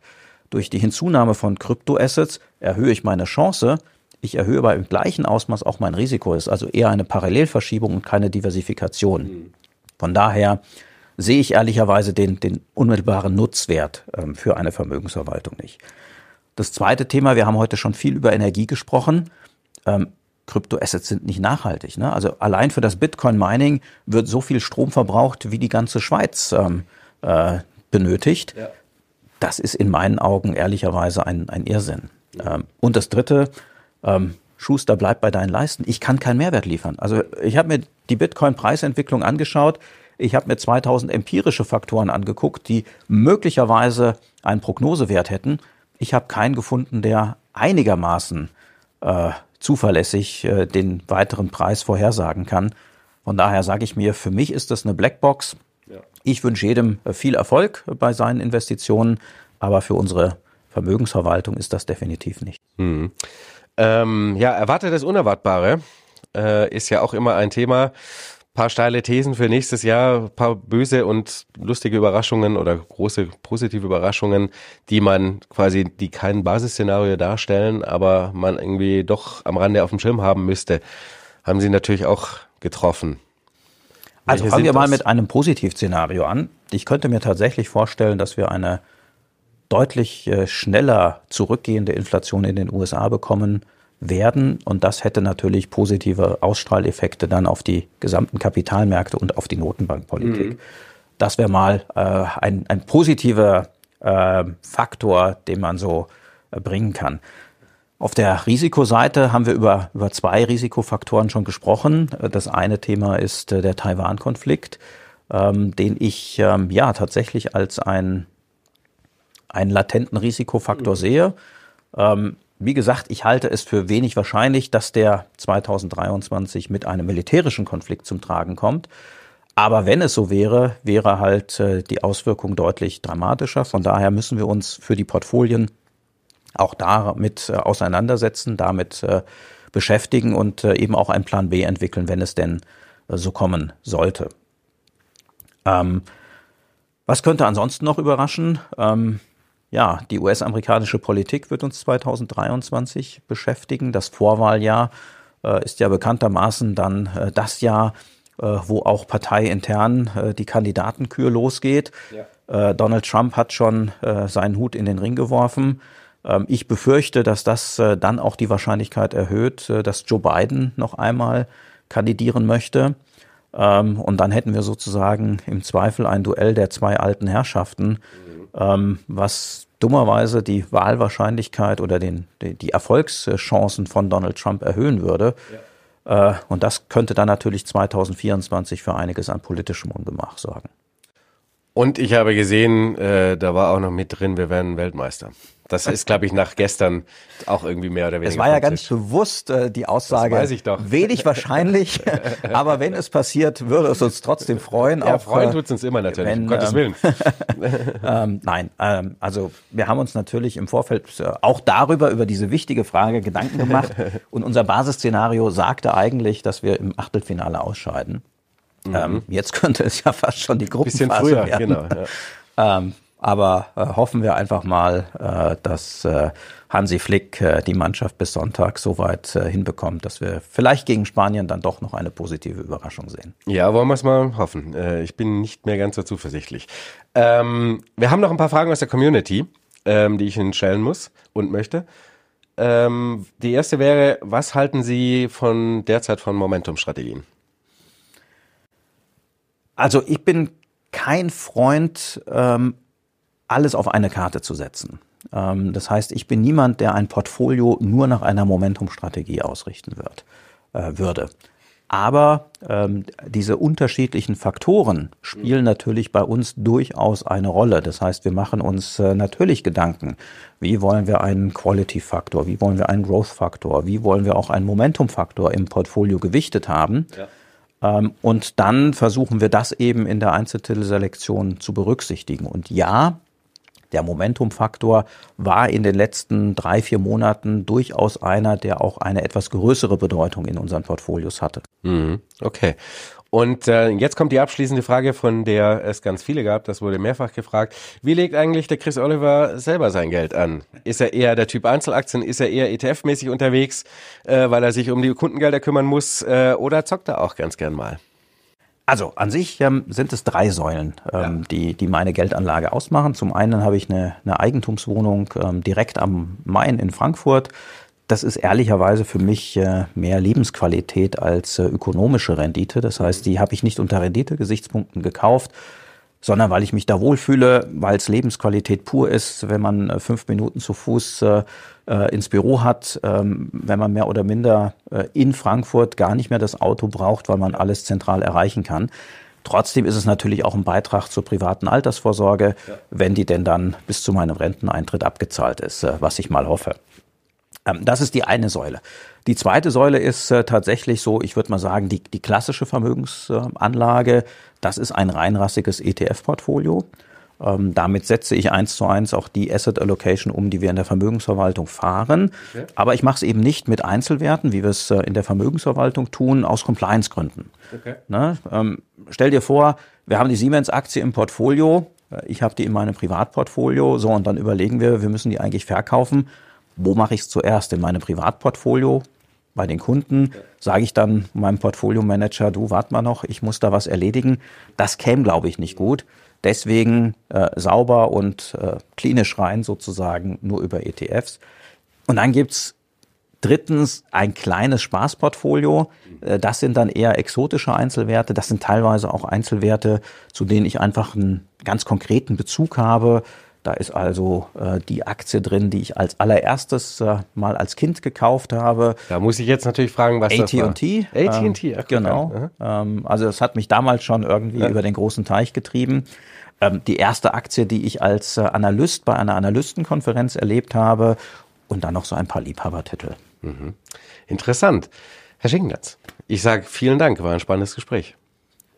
Speaker 2: Durch die Hinzunahme von Kryptoassets erhöhe ich meine Chance, ich erhöhe aber im gleichen Ausmaß auch mein Risiko. Das ist also eher eine Parallelverschiebung und keine Diversifikation. Mhm. Von daher sehe ich ehrlicherweise den, den unmittelbaren Nutzwert ähm, für eine Vermögensverwaltung nicht. Das zweite Thema, wir haben heute schon viel über Energie gesprochen. Ähm, Kryptoassets sind nicht nachhaltig. Ne? Also allein für das Bitcoin-Mining wird so viel Strom verbraucht, wie die ganze Schweiz ähm, äh, benötigt. Ja. Das ist in meinen Augen ehrlicherweise ein, ein Irrsinn. Ja. Ähm, und das dritte, ähm, Schuster, bleib bei deinen Leisten. Ich kann keinen Mehrwert liefern. Also ich habe mir die Bitcoin-Preisentwicklung angeschaut. Ich habe mir 2000 empirische Faktoren angeguckt, die möglicherweise einen Prognosewert hätten. Ich habe keinen gefunden, der einigermaßen äh, zuverlässig äh, den weiteren Preis vorhersagen kann. Von daher sage ich mir, für mich ist das eine Blackbox. Ja. Ich wünsche jedem äh, viel Erfolg bei seinen Investitionen, aber für unsere Vermögensverwaltung ist das definitiv nicht.
Speaker 1: Hm. Ähm, ja, erwartetes Unerwartbare äh, ist ja auch immer ein Thema. Paar steile Thesen für nächstes Jahr, paar böse und lustige Überraschungen oder große positive Überraschungen, die man quasi, die kein Basisszenario darstellen, aber man irgendwie doch am Rande auf dem Schirm haben müsste, haben Sie natürlich auch getroffen.
Speaker 2: Also fangen wir mal mit einem Positivszenario an. Ich könnte mir tatsächlich vorstellen, dass wir eine deutlich äh, schneller zurückgehende Inflation in den USA bekommen werden. Und das hätte natürlich positive Ausstrahleffekte dann auf die gesamten Kapitalmärkte und auf die Notenbankpolitik. Mhm. Das wäre mal äh, ein, ein positiver äh, Faktor, den man so äh, bringen kann. Auf der Risikoseite haben wir über, über zwei Risikofaktoren schon gesprochen. Das eine Thema ist äh, der Taiwan-Konflikt, ähm, den ich ähm, ja tatsächlich als ein, einen latenten Risikofaktor mhm. sehe. Ähm, wie gesagt, ich halte es für wenig wahrscheinlich, dass der 2023 mit einem militärischen Konflikt zum Tragen kommt. Aber wenn es so wäre, wäre halt äh, die Auswirkung deutlich dramatischer. Von daher müssen wir uns für die Portfolien auch damit äh, auseinandersetzen, damit äh, beschäftigen und eben auch einen Plan B entwickeln, wenn es denn so kommen sollte. Ähm, was könnte ansonsten noch überraschen? Ähm, ja, die US-amerikanische Politik wird uns 2023 beschäftigen. Das Vorwahljahr äh, ist ja bekanntermaßen dann äh, das Jahr, äh, wo auch parteiintern die Kandidatenkür losgeht. Ja. Donald Trump hat schon seinen Hut in den Ring geworfen. Ähm, ich befürchte, dass das äh, dann auch die Wahrscheinlichkeit erhöht, äh, dass Joe Biden noch einmal kandidieren möchte. Ähm, und dann hätten wir sozusagen im Zweifel ein Duell der zwei alten Herrschaften, mhm. was dummerweise die Wahlwahrscheinlichkeit oder den, die Erfolgschancen von Donald Trump erhöhen würde. Ja. Äh, und das könnte dann natürlich 2024 für einiges an politischem Ungemach sorgen.
Speaker 1: Und ich habe gesehen, äh, da war auch noch mit drin, wir werden Weltmeister. Das ist, glaube ich, nach gestern auch irgendwie mehr oder weniger.
Speaker 2: Es war ja ganz bewusst äh, die Aussage. Das weiß ich doch. Wenig wahrscheinlich, aber wenn es passiert, würde es uns trotzdem freuen.
Speaker 1: Ja, auch, freuen äh, tut es uns immer natürlich, wenn, um Gottes Willen.
Speaker 2: ähm, nein, ähm, also wir haben uns natürlich im Vorfeld äh, auch darüber, über diese wichtige Frage Gedanken gemacht. Und unser Basisszenario sagte eigentlich, dass wir im Achtelfinale ausscheiden. Mhm. Ähm, jetzt könnte es ja fast schon die Gruppenphase Bisschen früher, werden. Genau, ja. ähm, aber äh, hoffen wir einfach mal, äh, dass äh, Hansi Flick äh, die Mannschaft bis Sonntag so weit äh, hinbekommt, dass wir vielleicht gegen Spanien dann doch noch eine positive Überraschung sehen.
Speaker 1: Ja, wollen wir es mal hoffen. Äh, ich bin nicht mehr ganz so zuversichtlich. Ähm, wir haben noch ein paar Fragen aus der Community, ähm, die ich Ihnen stellen muss und möchte. Ähm, die erste wäre, was halten Sie von derzeit von Momentum-Strategien?
Speaker 2: Also ich bin kein Freund ähm, alles auf eine Karte zu setzen. Ähm, das heißt, ich bin niemand, der ein Portfolio nur nach einer Momentumstrategie ausrichten wird, äh, würde. Aber ähm, diese unterschiedlichen Faktoren spielen natürlich bei uns durchaus eine Rolle. Das heißt, wir machen uns äh, natürlich Gedanken, wie wollen wir einen Quality-Faktor, wie wollen wir einen Growth-Faktor, wie wollen wir auch einen Momentum-Faktor im Portfolio gewichtet haben. Ja. Ähm, und dann versuchen wir das eben in der Einzeltitelselektion zu berücksichtigen. Und ja, der Momentumfaktor war in den letzten drei, vier Monaten durchaus einer, der auch eine etwas größere Bedeutung in unseren Portfolios hatte.
Speaker 1: Mhm. Okay. Und äh, jetzt kommt die abschließende Frage, von der es ganz viele gab. Das wurde mehrfach gefragt. Wie legt eigentlich der Chris Oliver selber sein Geld an? Ist er eher der Typ Einzelaktien? Ist er eher ETF-mäßig unterwegs, äh, weil er sich um die Kundengelder kümmern muss? Äh, oder zockt er auch ganz gern mal?
Speaker 2: Also an sich ähm, sind es drei Säulen, ähm, ja. die, die meine Geldanlage ausmachen. Zum einen habe ich eine, eine Eigentumswohnung ähm, direkt am Main in Frankfurt. Das ist ehrlicherweise für mich äh, mehr Lebensqualität als äh, ökonomische Rendite. Das heißt, die habe ich nicht unter Rendite-Gesichtspunkten gekauft, sondern weil ich mich da wohlfühle, weil es Lebensqualität pur ist, wenn man äh, fünf Minuten zu Fuß äh, äh, ins Büro hat, ähm, wenn man mehr oder minder äh, in Frankfurt gar nicht mehr das Auto braucht, weil man alles zentral erreichen kann. Trotzdem ist es natürlich auch ein Beitrag zur privaten Altersvorsorge, ja. wenn die denn dann bis zu meinem Renteneintritt abgezahlt ist, äh, was ich mal hoffe. Ähm, das ist die eine Säule. Die zweite Säule ist äh, tatsächlich so, ich würde mal sagen, die, die klassische Vermögensanlage. Das ist ein reinrassiges ETF-Portfolio. Ähm, damit setze ich eins zu eins auch die Asset Allocation um, die wir in der Vermögensverwaltung fahren. Okay. Aber ich mache es eben nicht mit Einzelwerten, wie wir es äh, in der Vermögensverwaltung tun, aus Compliance-Gründen. Okay. Ne? Ähm, stell dir vor, wir haben die Siemens-Aktie im Portfolio. Äh, ich habe die in meinem Privatportfolio. So, und dann überlegen wir, wir müssen die eigentlich verkaufen. Wo mache ich es zuerst? In meinem Privatportfolio bei den Kunden sage ich dann meinem Portfolio-Manager, du wart mal noch, ich muss da was erledigen. Das käme, glaube ich, nicht gut. Deswegen äh, sauber und äh, klinisch rein sozusagen nur über ETFs. Und dann gibt's drittens ein kleines Spaßportfolio. Äh, das sind dann eher exotische Einzelwerte. Das sind teilweise auch Einzelwerte, zu denen ich einfach einen ganz konkreten Bezug habe. Da ist also äh, die Aktie drin, die ich als allererstes äh, mal als Kind gekauft habe.
Speaker 1: Da muss ich jetzt natürlich fragen, was.
Speaker 2: AT&T.
Speaker 1: AT&T,
Speaker 2: ähm, genau. Ähm, also das hat mich damals schon irgendwie ja. über den großen Teich getrieben. Ähm, die erste Aktie, die ich als äh, Analyst bei einer Analystenkonferenz erlebt habe und dann noch so ein paar Liebhabertitel.
Speaker 1: Mhm. Interessant. Herr Schinkenatz, ich sage vielen Dank, war ein spannendes Gespräch.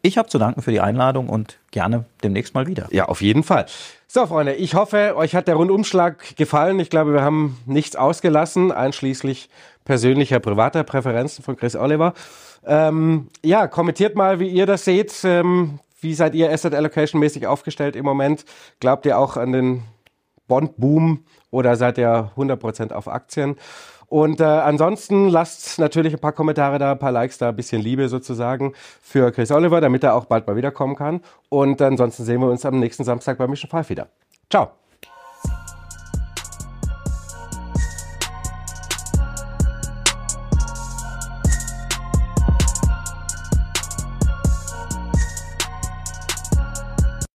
Speaker 2: Ich habe zu danken für die Einladung und gerne demnächst mal wieder.
Speaker 1: Ja, auf jeden Fall. So, Freunde, ich hoffe, euch hat der Rundumschlag gefallen. Ich glaube, wir haben nichts ausgelassen, einschließlich persönlicher, privater Präferenzen von Chris Oliver. Ähm, ja, kommentiert mal, wie ihr das seht. Ähm, wie seid ihr Asset Allocation mäßig aufgestellt im Moment? Glaubt ihr auch an den Bond-Boom oder seid ihr 100% auf Aktien? Und äh, ansonsten lasst natürlich ein paar Kommentare da, ein paar Likes da, ein bisschen Liebe sozusagen für Chris Oliver, damit er auch bald mal wiederkommen kann. Und ansonsten sehen wir uns am nächsten Samstag bei Mission 5 wieder. Ciao.